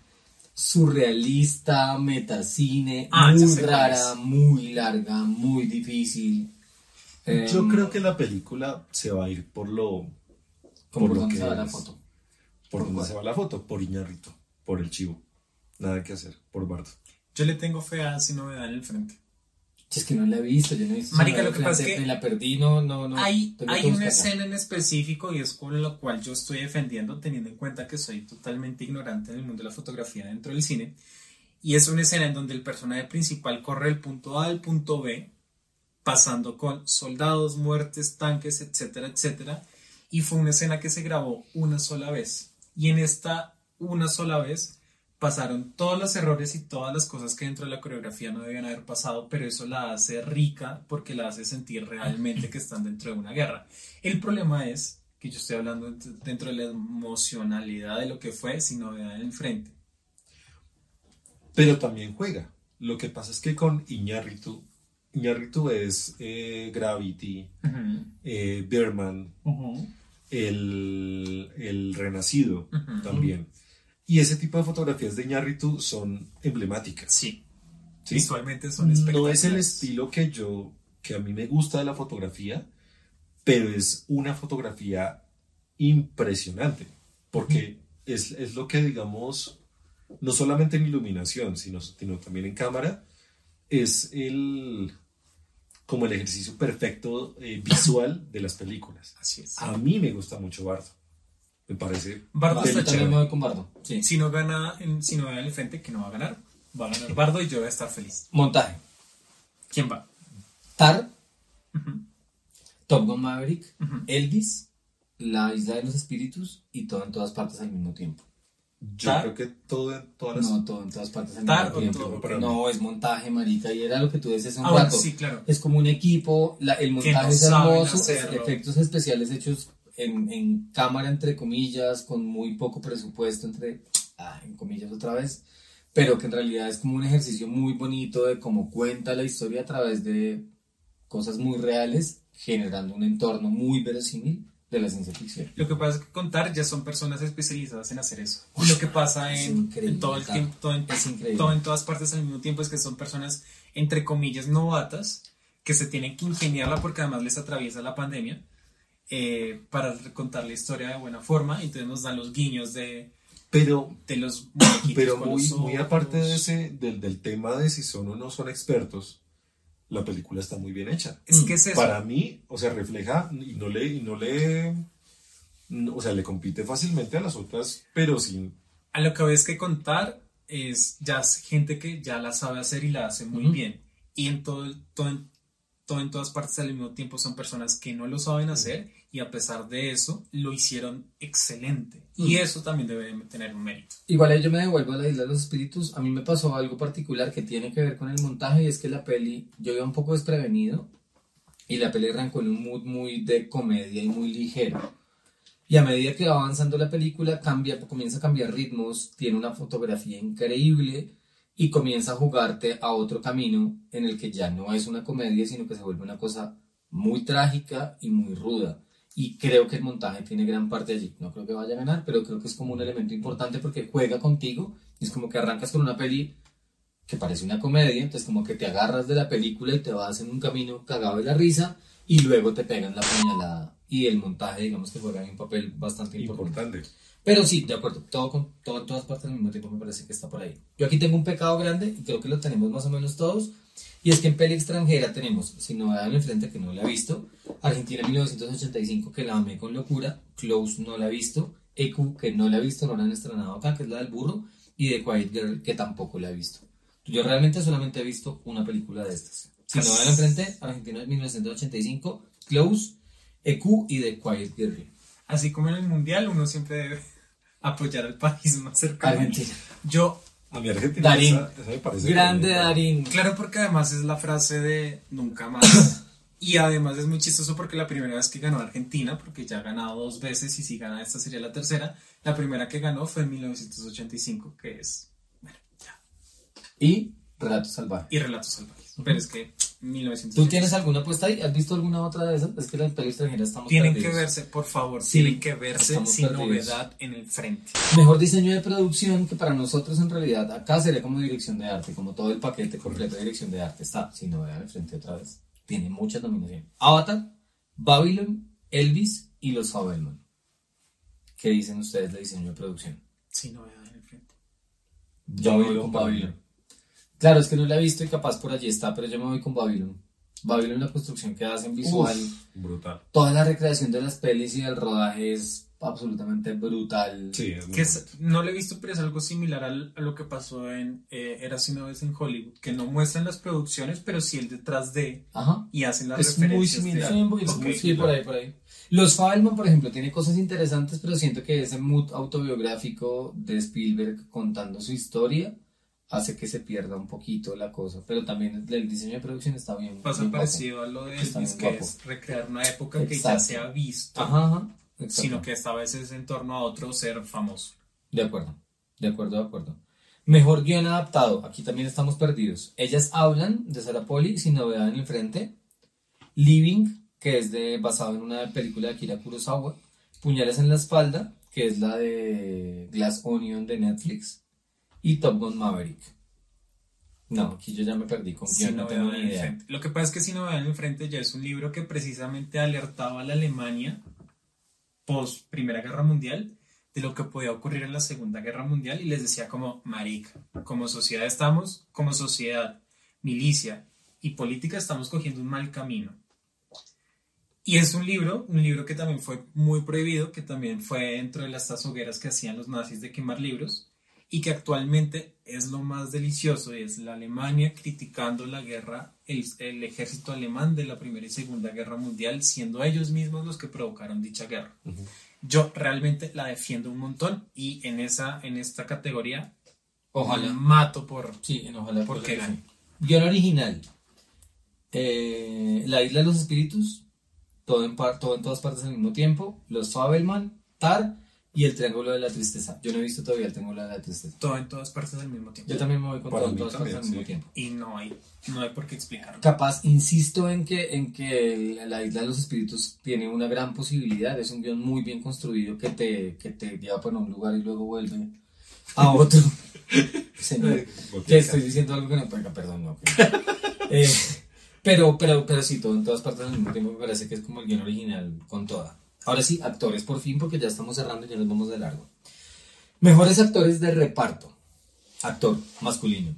surrealista, metacine, Ah, muy rara, muy larga, muy difícil. Yo Em, creo que la película se va a ir por lo. por lo dónde que se va la es. foto. ¿Por ¿Por dónde cuál? se va la foto? Por Iñarrito, por el chivo. Nada que hacer, por Bardo. Yo le tengo fe a Sin Novedad en el frente. Es que no la he visto, yo no he visto. Marica, lo que pasa es que la perdí, no, no, no. hay hay una escena en específico y es con lo cual yo estoy defendiendo, teniendo en cuenta que soy totalmente ignorante en el mundo de la fotografía dentro del cine. Y es una escena en donde el personaje principal corre del punto A al punto B, pasando con soldados, muertes, tanques, etcétera, etcétera. Y fue una escena que se grabó una sola vez. Y en esta una sola vez pasaron todos los errores y todas las cosas que dentro de la coreografía no debían haber pasado, pero eso la hace rica porque la hace sentir realmente que están dentro de una guerra. El problema es que yo estoy hablando dent- dentro de la emocionalidad de lo que fue sin novedad en el frente. Pero también juega. Lo que pasa es que con Iñárritu, Iñárritu es eh, Gravity, eh, Berman, el, el Renacido también. Y ese tipo de fotografías de Iñárritu son emblemáticas. Sí, ¿sí? visualmente son No espectaculares. es el estilo que yo, que a mí me gusta de la fotografía, pero es una fotografía impresionante, porque es, es lo que digamos, no solamente en iluminación, sino, sino también en cámara, es el como el ejercicio perfecto eh, visual de las películas. Así es. A mí me gusta mucho Bardo. Me parece Bardo está también chévere. me voy con Bardo. Sí. Si no gana si novedad en el frente, que no va a ganar, va a ganar Bardo y yo voy a estar feliz. Montaje. ¿Quién va? Tar. Top Gun Maverick. Elvis, La Isla de los Espíritus y todo en todas partes al mismo tiempo. Yo ¿Tar? creo que todo en todas las No, todo en todas partes al Tar mismo o tiempo. todo para no, es montaje, marica, y era lo que tú decías hace un Ah, bueno, sí, claro. Es como un equipo, la- el montaje no es hermoso, efectos especiales hechos en, en cámara, entre comillas, con muy poco presupuesto, entre, ah, en comillas otra vez, pero que en realidad es como un ejercicio muy bonito de cómo cuenta la historia a través de cosas muy reales, generando un entorno muy verosímil de la ciencia ficción. Lo que pasa es que contar ya son personas especializadas en hacer eso. Lo que pasa en, en todo el tiempo, todo en, todo en todas partes al mismo tiempo es que son personas, entre comillas, novatas, que se tienen que ingeniarla porque además les atraviesa la pandemia eh, para contar la historia de buena forma. Y entonces nos dan los guiños de, Pero de los Pero muy, los muy aparte de ese, del, del tema de si son o no son expertos, la película está muy bien hecha. Es que es eso. Para mí, o sea, refleja y no le, y no le, o sea, le compite fácilmente a las otras, pero sin, A lo que ves que contar es ya es gente que ya la sabe hacer y la hace muy Ujú. bien. Y en todo, todo, todo en todas partes al mismo tiempo son personas que no lo saben hacer y a pesar de eso lo hicieron excelente. Y eso también debe tener un mérito. Igual ahí yo me devuelvo a la isla de los espíritus. A mí me pasó algo particular que tiene que ver con el montaje y es que la peli, yo iba un poco desprevenido y la peli arrancó en un mood muy de comedia y muy ligero. Y a medida que va avanzando la película, cambia, comienza a cambiar ritmos, tiene una fotografía increíble y comienza a jugarte a otro camino en el que ya no es una comedia, sino que se vuelve una cosa muy trágica y muy ruda. Y creo que el montaje tiene gran parte allí. No creo que vaya a ganar, pero creo que es como un elemento importante porque juega contigo. Y es como que arrancas con una peli que parece una comedia, entonces como que te agarras de la película y te vas en un camino cagado de la risa y luego te pegan la puñalada. Y el montaje, digamos que juega un papel bastante importante. importante. Pero sí, de acuerdo, todo, con, todo todas partes al mismo tiempo me parece que está por ahí. Yo aquí tengo un pecado grande y creo que lo tenemos más o menos todos. Y es que en peli extranjera tenemos Sin Novedad en el Frente, que no la he visto. Argentina 1985, que la amé con locura. Close no la he visto. EQ, que no la he visto, no la han estrenado acá, que es la del burro. Y The Quiet Girl, que tampoco la he visto. Yo realmente solamente he visto una película de estas. Sin Novedad en el Frente, Argentina 1985, Close, EQ y The Quiet Girl. Así como en el mundial, uno siempre debe apoyar al país más cercano. Argentina. Yo, A mi Argentina Darín. esa- esa me parece Grande bonita. Darín. claro, porque además es la frase de nunca más. Y además es muy chistoso porque la primera vez que ganó Argentina, porque ya ha ganado dos veces y si gana esta sería la tercera, la primera que ganó fue en 1985, que es Y Relatos Salvajes. y Relatos Salvajes. Pero es que 1985. ¿Tú tienes alguna apuesta ahí? ¿Has visto alguna otra de esas? Es que la peli extranjera estamos Tienen que verse, por favor, Sí, tienen que verse sin perdidos. novedad en el frente. Mejor diseño de producción que para nosotros en realidad acá sería como dirección de arte, como todo el paquete completo de dirección de arte está, sin novedad al frente otra vez. Tiene muchas nominaciones. Avatar, Babylon, Elvis y Los Fabelman. ¿Qué dicen ustedes de diseño de producción? Sí, no en el frente. Yo voy con Babylon. Claro, es que no la he visto y capaz por allí está, pero yo me voy con Babylon. Babylon, la construcción que hacen visual, Uf, brutal. toda la recreación de las pelis y del rodaje es absolutamente brutal. Sí, es muy Que es- no lo he visto, pero es algo similar al- a lo que pasó en eh, Érase una vez en Hollywood, que no muestran las producciones, pero sí el detrás de Ajá. y hacen las Es muy referencias. de- similar. Sí, un poquito, Ok, sí, por ahí, por ahí. Los Fabelman, por ejemplo, tiene cosas interesantes, pero siento que ese mood autobiográfico de Spielberg contando su historia hace que se pierda un poquito la cosa. Pero también el diseño de producción está bien. Pasa bien guapo. parecido a lo de Elvis, que es recrear una época que ya se ha visto, Ajá, sino que esta vez es en torno a otro ser famoso. De acuerdo, de acuerdo, de acuerdo. Mejor guion adaptado. Aquí también estamos perdidos. Ellas hablan de Sarah Poli, sin novedad en el frente. Living, que es de, basado en una película de Akira Kurosawa. Puñales en la espalda, que es la de Glass Onion de Netflix. Y Top Gun Maverick. No, aquí yo ya me perdí con Sin no novedad tengo en ni idea. Lo que pasa es que Sin novedad en el frente ya es un libro que precisamente alertaba a la Alemania post Primera Guerra Mundial de lo que podía ocurrir en la Segunda Guerra Mundial y les decía como marica, como sociedad estamos, como sociedad, milicia y política estamos cogiendo un mal camino. Y es un libro, un libro que también fue muy prohibido, que también fue dentro de las hogueras que hacían los nazis de quemar libros, y que actualmente es lo más delicioso, es la Alemania criticando la guerra, el, el ejército alemán de la Primera y Segunda Guerra Mundial, siendo ellos mismos los que provocaron dicha guerra. Yo realmente la defiendo un montón y en, esa, en esta categoría Ojalá. mato por... Sí, en ojalá. ¿Por porque gane? Guión original. Eh, la isla de los espíritus. Todo en, par- todo en todas partes al mismo tiempo. Los Fabelman, Tar y el Triángulo de la Tristeza. Yo no he visto todavía el Triángulo de la Tristeza. Todo en todas partes al mismo tiempo. Yo también me voy con Para todo en todas partes al mismo tiempo. Y no hay, no hay por qué explicarlo. Capaz, insisto en que, en que la isla de los espíritus tiene una gran posibilidad. Es un guion muy bien construido que te, que te lleva por un lugar y luego vuelve a otro. Señor. Que estoy diciendo algo que no pega, perdón, no. ok. Eh, pero, pero, pero sí, todo en todas partes al mismo tiempo me parece que es como el guion original con toda. Ahora sí, actores por fin, porque ya estamos cerrando y ya nos vamos de largo. Mejores actores de reparto. Actor masculino.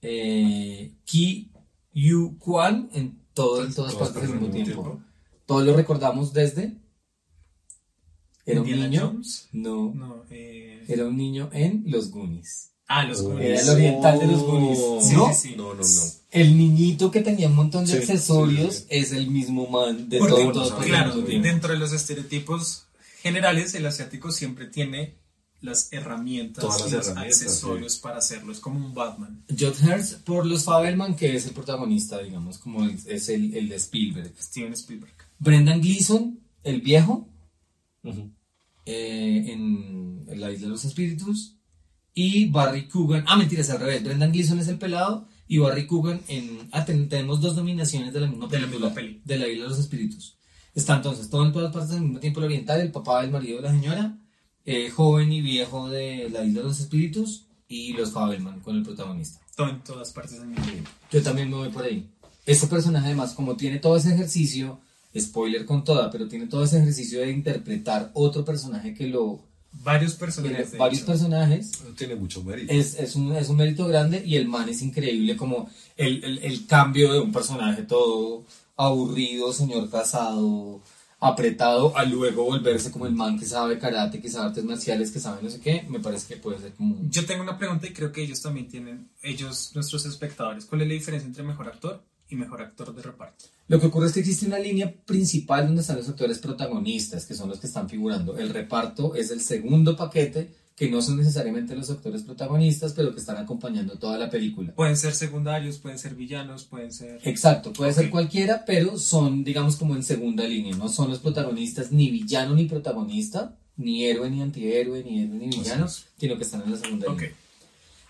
Eh, Ki Yu Kwan en, todo, en todas partes al mismo tiempo. Todos lo recordamos desde. Era un niño. Jones. No, No, eh... era un niño en Los Goonies. Ah, los Oh. Goonies. Era el oriental de los Goonies. Sí, ¿no? sí, sí. No, no, no. El niñito que tenía un montón de Sí, accesorios sí, sí. es el mismo man de Porque, todo, bueno, todo, sabe, todo, claro, dentro de los estereotipos generales, el asiático siempre tiene las herramientas Todas las y los herramientas, accesorios para hacerlo. Es como un Batman. Judd Hirsch por los Fabelman, que es el protagonista, digamos, como el- es el, el de Spielberg. Steven Spielberg. Brendan Gleeson, el viejo, Ujú. eh, en, en La Isla de los Espíritus. Y Barry Coogan, ah, mentira, es al revés. Brendan Gleeson es el pelado y Barry Coogan en. Ah, ten- tenemos dos nominaciones de la misma De la película, misma peli. de La Isla de los Espíritus. Está entonces todo en todas partes al mismo tiempo: el oriental, el papá del marido de la señora, eh, joven y viejo de La Isla de los Espíritus y los Fabelman con el protagonista. Todo en todas partes del mismo tiempo. Yo también me voy por ahí. Este personaje, además, como tiene todo ese ejercicio, spoiler con toda, pero tiene todo ese ejercicio de interpretar otro personaje que lo. Varios Tiene personajes. de varios hecho. personajes. Tiene mucho mérito. Es, es, un, es un mérito grande y el man es increíble, como el, el, el cambio de un personaje todo aburrido, señor casado, apretado, a luego volverse como el man que sabe karate, que sabe artes marciales, que sabe no sé qué, me parece que puede ser como. Yo tengo una pregunta y creo que ellos también tienen, ellos, nuestros espectadores, ¿cuál es la diferencia entre mejor actor y mejor actor de reparto? Lo que ocurre es que existe una línea principal donde están los actores protagonistas, que son los que están figurando. El reparto es el segundo paquete, que no son necesariamente los actores protagonistas, pero que están acompañando toda la película. Pueden ser secundarios, pueden ser villanos, pueden ser... Exacto, puede ser cualquiera, pero son, digamos, como en segunda línea. No son los protagonistas ni villano ni protagonista, ni héroe ni antihéroe, ni héroe ni villano, sino que están en la segunda línea.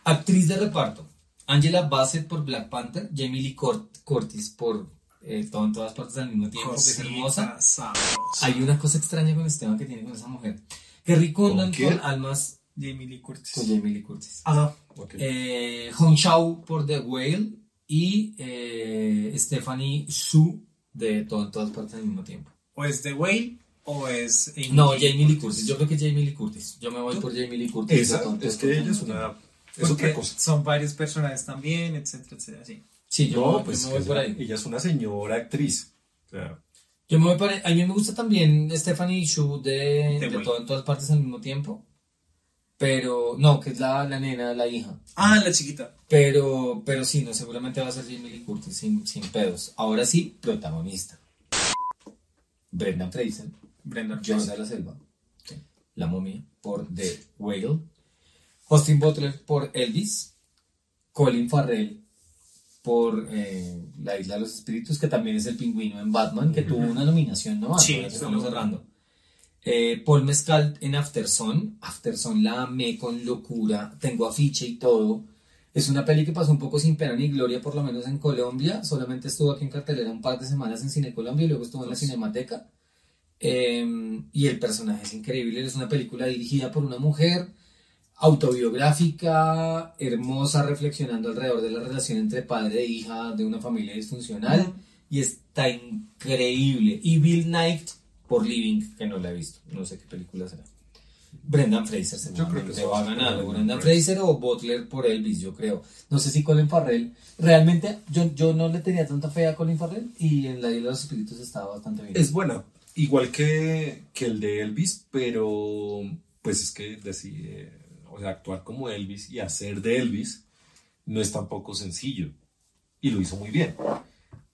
Actriz de reparto. Angela Bassett por Black Panther, Jamie Lee Curtis por eh, todo en todas partes al mismo tiempo, que es Cosita hermosa. sabrosa. Hay una cosa extraña con Esteban que tiene con esa mujer. Kerry Condon ¿Con quién? con Almas Jamie Lee Curtis. con Jamie Lee Curtis. Ah, Ok. Eh, Hong Shao por The Whale y eh, Stephanie Su de todo en todas partes al mismo tiempo. O es The Whale o es. Amy No, Jamie Lee Curtis. Yo creo que Jamie Lee Curtis. Yo me voy por Jamie Lee Curtis. Esa, es que ella es una. Es otra cosa. son varios personajes también, etcétera, etcétera. Sí. Sí, yo, me No, voy- pues yo me voy por ella- ahí. ella es una señora actriz. O sea, Yo me voy por ahí. A mí me gusta también Stephanie Shu de, De de todo en todas partes al mismo tiempo. Pero, no, que es la, la nena, la hija. Ah, la chiquita. Pero, pero sí, no, seguramente va a ser Jamie Lee Curtis sin, sin pedos. Ahora sí, protagonista. Brendan Fraser, Brendan John Fraser. de la Selva, La momia, por The Whale. Austin Butler por Elvis. Colin Farrell por eh, La Isla de los Espíritus, que también es el pingüino en Batman, que tuvo una nominación, ¿no? Sí, estamos cerrando. Eh, Paul Mescal en Afterson. Afterson la amé con locura. Tengo afiche y todo. Es una peli que pasó un poco sin pena ni gloria, por lo menos en Colombia. Solamente estuvo aquí en cartelera un par de semanas en Cine Colombia y luego estuvo en la Cinemateca. Eh, y el personaje es increíble. Es una película dirigida por una mujer, autobiográfica, hermosa, reflexionando alrededor de la relación entre padre e hija de una familia disfuncional. Y está increíble. Y Bill Knight por Living, que no la he visto. No sé qué película será. Brendan Fraser seguramente creo que va a ganar. o Brendan. Fraser o Butler por Elvis, yo creo. No sé si Colin Farrell. Realmente yo, yo no le tenía tanta fe a Colin Farrell y en La Isla de los Espíritus estaba bastante bien. es buena. Igual que, que el de Elvis, pero pues es que decide, o sea, actuar como Elvis y hacer de Elvis no es tampoco sencillo. Y lo hizo muy bien.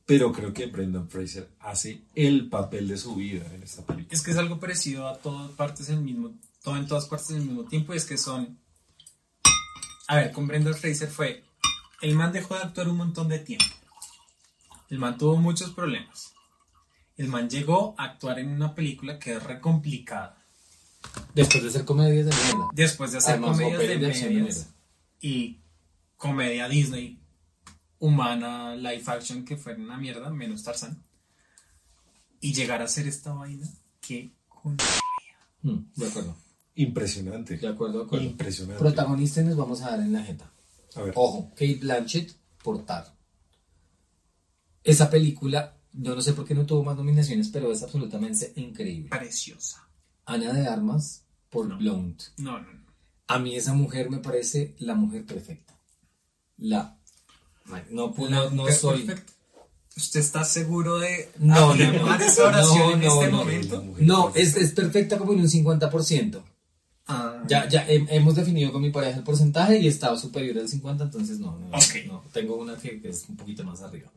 Pero creo que Brendan Fraser hace el papel de su vida en esta película. Es que es algo parecido a todas partes del mismo, todo en todas partes del mismo tiempo, y es que son. A ver, con Brendan Fraser fue. El man dejó de actuar un montón de tiempo. El man tuvo muchos problemas. El man llegó a actuar en una película que es re complicada. Después de hacer comedias de mierda. Después de hacer Además, comedias de, mierda. y comedia Disney humana, live action, que fue una mierda, menos Tarzan. Y llegar a hacer esta vaina, que con... Mm, de acuerdo. Impresionante. De acuerdo, de acuerdo. Impresionante. Protagonista y nos vamos a dar en la jeta. A ver. Ojo, Kate Blanchett por Tar. Esa película, yo no sé por qué no tuvo más nominaciones, pero es absolutamente increíble. preciosa. Ana de Armas por No. Blount. No, no, no. A mí esa mujer me parece la mujer perfecta. La. No, no, no soy. perfecto. ¿Usted está seguro de No, no, no. esa oración en No, no, este no. momento? No, es, es perfecta como en un 50%. Ah, Ya, ya he- hemos definido con mi pareja el porcentaje y estaba superior al 50, entonces no, no, no, Ok. no. Tengo una que, que es un poquito más arriba.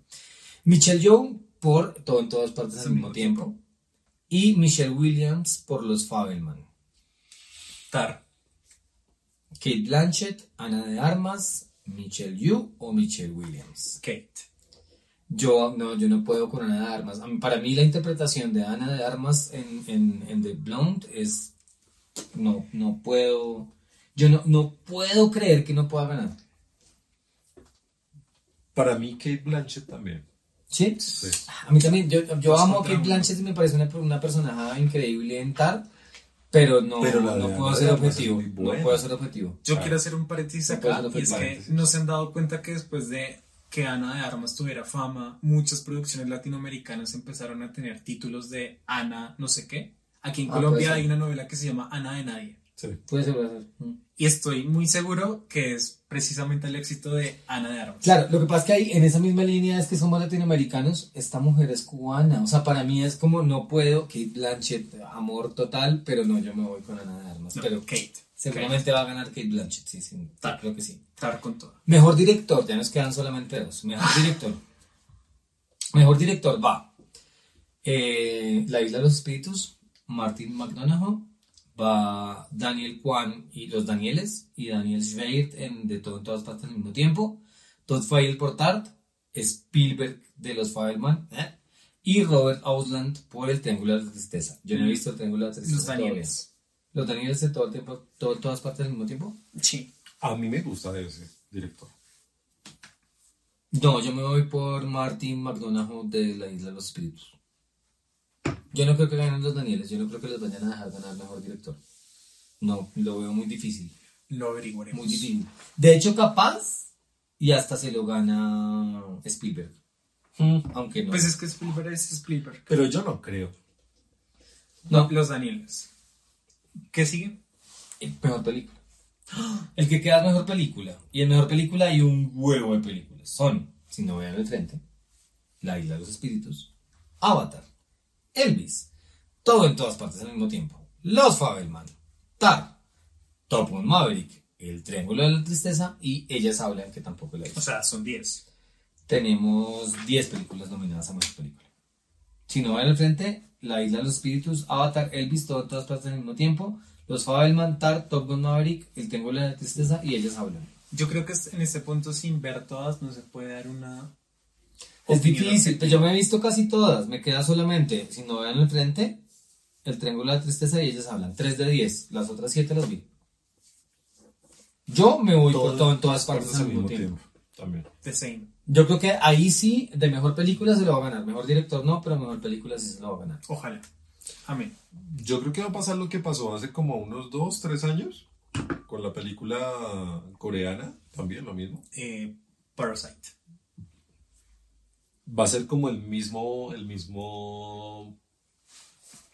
Michelle Yeoh por todo en todas partes al mismo mismo tiempo. Y Michelle Williams por Los Fabelman. Tar. Kate Blanchett, Ana de Armas, Michelle Yeoh o Michelle Williams. Kate. Yo no, yo no puedo con Ana de Armas. Para mí la interpretación de Ana de Armas en, en, en The Blonde es... No, no puedo... Yo no, no puedo creer que no pueda ganar. Para mí, Kate Blanchett también. ¿Sí? A mí también, yo, yo amo a contra Kate uno. Blanchett y me parece una, una personaje increíble en Tar, pero no, Pero la de no puedo ser Armas es objetivo. No puedo ser objetivo. Yo quiero hacer un paréntesis acá, y es que no se han dado cuenta que después de que Ana de Armas tuviera fama, muchas producciones latinoamericanas empezaron a tener títulos de Ana no sé qué. Aquí en Ah, Colombia hay una novela que se llama Ana de Nadie. Sí. Puede ser, puede ser. Mm. Y estoy muy seguro que es precisamente el éxito de Ana de Armas. Claro, lo que pasa es que ahí, en esa misma línea es que somos latinoamericanos, esta mujer es cubana, o sea, para mí es como no puedo, Kate Blanchett, amor total, pero no, yo me voy con Ana de Armas, No, pero Kate. seguramente va a ganar Kate Blanchett, sí, sí, Ta- creo que sí. Tar con todo. Mejor director, ya nos quedan solamente dos. Mejor director. Mejor director va. eh, La Isla de los Espíritus, Martin McDonough. Va Daniel Kwan y los Danieles. Y Daniel Schweirt en De todo en todas partes al mismo tiempo. Todd Field por Tart. Spielberg de los Fabelman. ¿eh? Y Robert Ausland por El Triángulo de la Tristeza. Yo no he visto El Triángulo de la Tristeza. Los Danieles. Los Danieles de todo el tiempo, todo, todas partes al mismo tiempo. Sí. A mí me gusta ese director. No, yo me voy por Martin McDonough de la Isla de los Espíritus. Yo no creo que ganen los Danieles, yo no creo que los vayan a dejar ganar mejor director. No, lo veo muy difícil, Lo averiguaremos. muy difícil. De hecho, capaz, y hasta se lo gana Spielberg. Mm, Aunque no. Pues es que Spielberg es Spielberg. Pero yo no creo. No. Los Danieles. ¿Qué sigue? Eh, mejor película. El que queda es mejor película. Y en mejor película hay un huevo de películas. Son, si no vean el frente, La Isla de los Espíritus, Avatar, Elvis, todo en todas partes al mismo tiempo, Los Fabelman, Tar, Top Gun Maverick, El Triángulo de la Tristeza y Ellas Hablan, que tampoco la he O visto. sea, son 10. Tenemos 10 películas nominadas a mejor película. Si no ven el frente, La Isla de los Espíritus, Avatar, Elvis, todo en todas partes al mismo tiempo, Los Fabelman, Tar, Top Gun Maverick, El Triángulo de la Tristeza y Ellas Hablan. Yo creo que en este punto, sin ver todas, no se puede dar una. Es difícil, pero yo me he visto casi todas. Me queda solamente, si no vean el frente, el triángulo de la tristeza y ellas hablan. 3 de 10. Las otras 7 las vi. Yo me voy por todo en todas partes al mismo tiempo. También. The Same. Yo creo que ahí sí, de mejor película se lo va a ganar. Mejor director no, pero mejor película sí se lo va a ganar. Ojalá. Amén. Yo creo que va a pasar lo que pasó hace como unos dos, tres años con la película coreana, también lo mismo. Eh, Parasite. Va a ser como el mismo, el mismo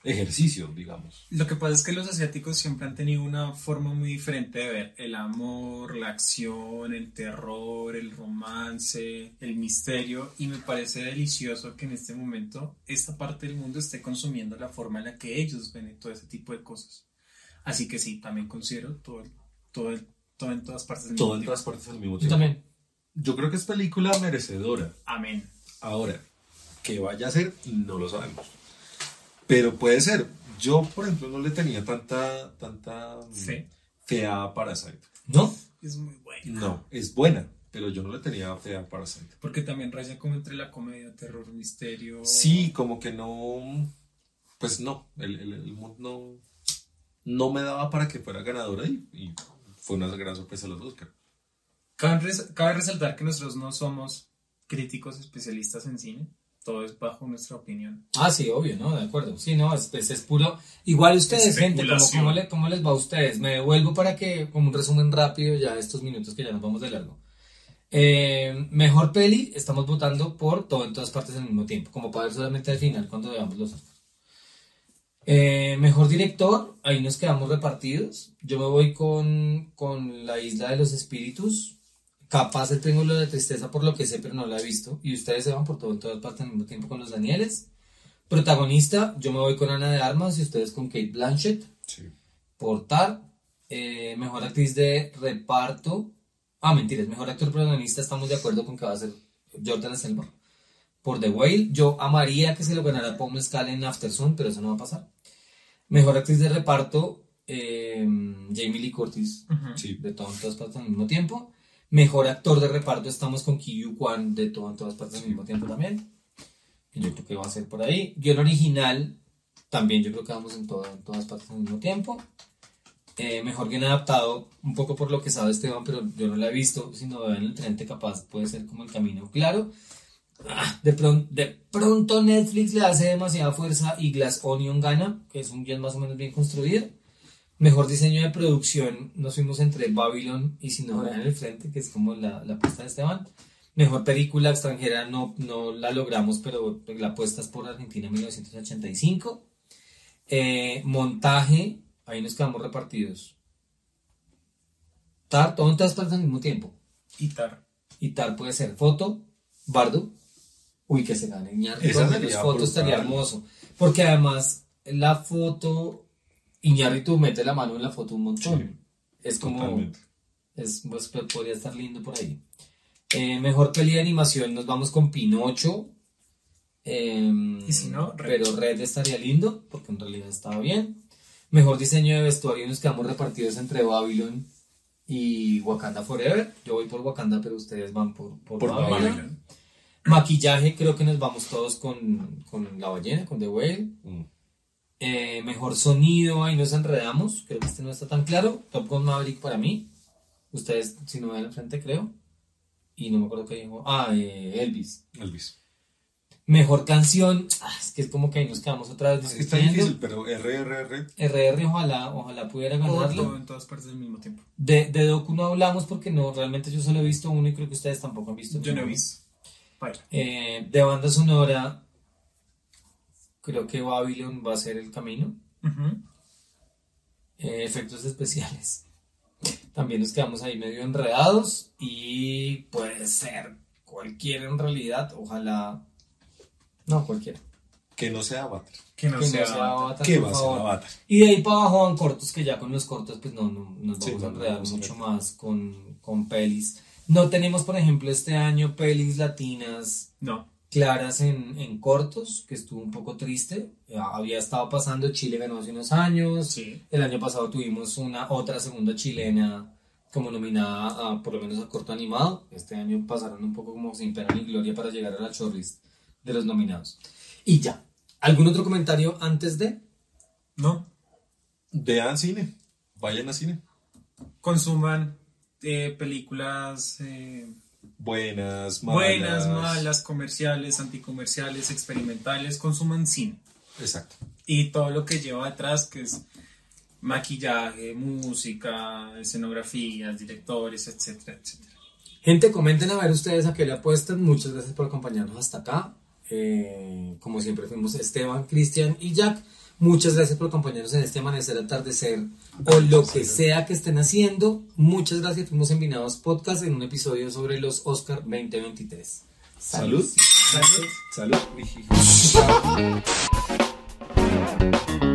ejercicio, digamos. Lo que pasa es que los asiáticos siempre han tenido una forma muy diferente de ver el amor, la acción, el terror, el romance, el misterio y me parece delicioso que en este momento esta parte del mundo esté consumiendo la forma en la que ellos ven todo ese tipo de cosas. Así que sí, también considero todo, el- todo, el- todo en todas partes del Todo mundo. en todas partes al mismo Yo tiempo. también. Yo creo que es película merecedora. Amén. Ahora, ¿qué vaya a ser? No lo sabemos. Pero puede ser. Yo, por ejemplo, no le tenía tanta, tanta mm, Fe. a Parasite. ¿No? Es muy bueno. No, es buena, pero yo no le tenía fe a Parasite. Porque también raya como entre la comedia, terror, misterio. Sí, como que no. Pues no, el, el, el mood no, no me daba para que fuera ganadora y, y fue una gran sorpresa los Oscar. Cabe, res- cabe resaltar que nosotros no somos críticos especialistas en cine. Todo es bajo nuestra opinión. Ah, sí, obvio, ¿no? De acuerdo. Sí, no, es, es, es puro. Igual ustedes, gente, ¿cómo, cómo, le- cómo les va a ustedes? Me devuelvo para que, como un resumen rápido, ya estos minutos que ya nos vamos de largo. Eh, mejor peli, estamos votando por todo en todas partes al mismo tiempo, como para ver solamente al final cuando veamos los Oscars. Eh, mejor director, ahí nos quedamos repartidos. Yo me voy con, con La Isla de los Espíritus. Capaz el Triángulo de Tristeza por lo que sé, pero no la he visto. Y ustedes se van por todo en todas partes al mismo tiempo con los Danieles. Protagonista, yo me voy con Ana de Armas y ustedes con Kate Blanchett. Sí. Por Tar. Eh, mejor actriz de reparto. Ah, mentiras. Mejor actor protagonista, estamos de acuerdo con que va a ser Jordan Selva. Por The Whale. Yo amaría que se lo ganara Paul Mescal en Aftersun, pero eso no va a pasar. Mejor actriz de reparto, eh, Jamie Lee Curtis, Sí. de todas partes al mismo tiempo. Mejor actor de reparto, estamos con Ki Kwan, de todo en todas partes al mismo tiempo también. Yo creo que va a ser por ahí. Guión original, también yo creo que vamos en, todo- en todas partes al mismo tiempo. Eh, mejor guion adaptado, un poco por lo que sabe Esteban, pero yo no la he visto. Si no vean el frente, capaz puede ser como el camino claro. Ah, de, pron- de pronto Netflix le hace demasiada fuerza y Glass Onion gana, que es un guion más o menos bien construido. Mejor diseño de producción, nos fuimos entre Babylon y Si no vean el frente, que es como la, la apuesta de Esteban. Mejor película extranjera no, no la logramos, pero la apuesta es por Argentina 1985. Eh, montaje, ahí nos quedamos repartidos. Tar, todo en todas partes al mismo tiempo. Y Tar. Y tal puede ser foto, bardo. Uy, que se gane fotos brutal. estaría hermoso. Porque además, la foto, Iñárritu mete la mano en la foto un montón. Sí, es como, Totalmente. es, pues, po- podría estar lindo por ahí. Eh, mejor peli de animación, nos vamos con Pinocho. Em, Y si no, Red. Pero Red estaría lindo, porque en realidad estaba bien. Mejor diseño de vestuario, nos quedamos repartidos entre Babylon y Wakanda Forever. Yo voy por Wakanda, pero ustedes van por, por, Por Babylon. Babylon. Maquillaje, creo que nos vamos todos con, con la ballena, con The Whale. Mm. Eh, mejor sonido, ahí nos enredamos. Creo que este no está tan claro. Top Gun Maverick para mí. Ustedes, si no ven al frente, creo. Y no me acuerdo qué dijo. Ah, eh, Elvis. Elvis. Mejor canción, ah, es que es como que ahí nos quedamos otra vez Está discutiendo. difícil, pero RRR. RR, ojalá, ojalá pudiera ganarlo. en todas partes al mismo tiempo. De, de Doku no hablamos porque no, realmente yo solo he visto uno y creo que ustedes tampoco han visto. Yo no he visto. Eh, de banda sonora, creo que Babylon va a ser el camino. Eh, efectos especiales. También nos quedamos ahí medio enredados y puede ser cualquiera en realidad, ojalá. No, cualquiera. Que no sea Avatar. Que no Que no sea. sea Avatar, ¿Qué por va a ser. Avatar? Y de ahí para abajo van cortos, que ya con los cortos pues no, no nos Sí, vamos a no, no enredar vamos a mucho más con, con pelis. No tenemos, por ejemplo, este año pelis latinas No. Claras en, en cortos, que estuvo un poco triste. Ya Había estado pasando, Chile ganó hace unos años. Sí. El año pasado tuvimos una otra segunda chilena como nominada a por lo menos a corto animado. Este año pasaron un poco como sin pena ni gloria para llegar a la shortlist de los nominados. Y ya. ¿Algún otro comentario antes de? No. Vean cine. Vayan a cine. Consuman eh, películas eh, Buenas, malas. buenas, malas, comerciales, anticomerciales, experimentales. Consuman cine. Exacto. Y todo lo que lleva detrás, que es maquillaje, música, escenografías, directores, etcétera, etcétera. Gente, comenten a ver ustedes a qué le apuestan. Muchas gracias por acompañarnos hasta acá. Eh, como siempre fuimos Esteban, Cristian y Jack. Muchas gracias por acompañarnos en este amanecer, atardecer o lo que sea que estén haciendo. Muchas gracias. Fuimos envinados podcast en un episodio sobre los Oscar 2023. Salud. Salud. Salud. Salud. Salud.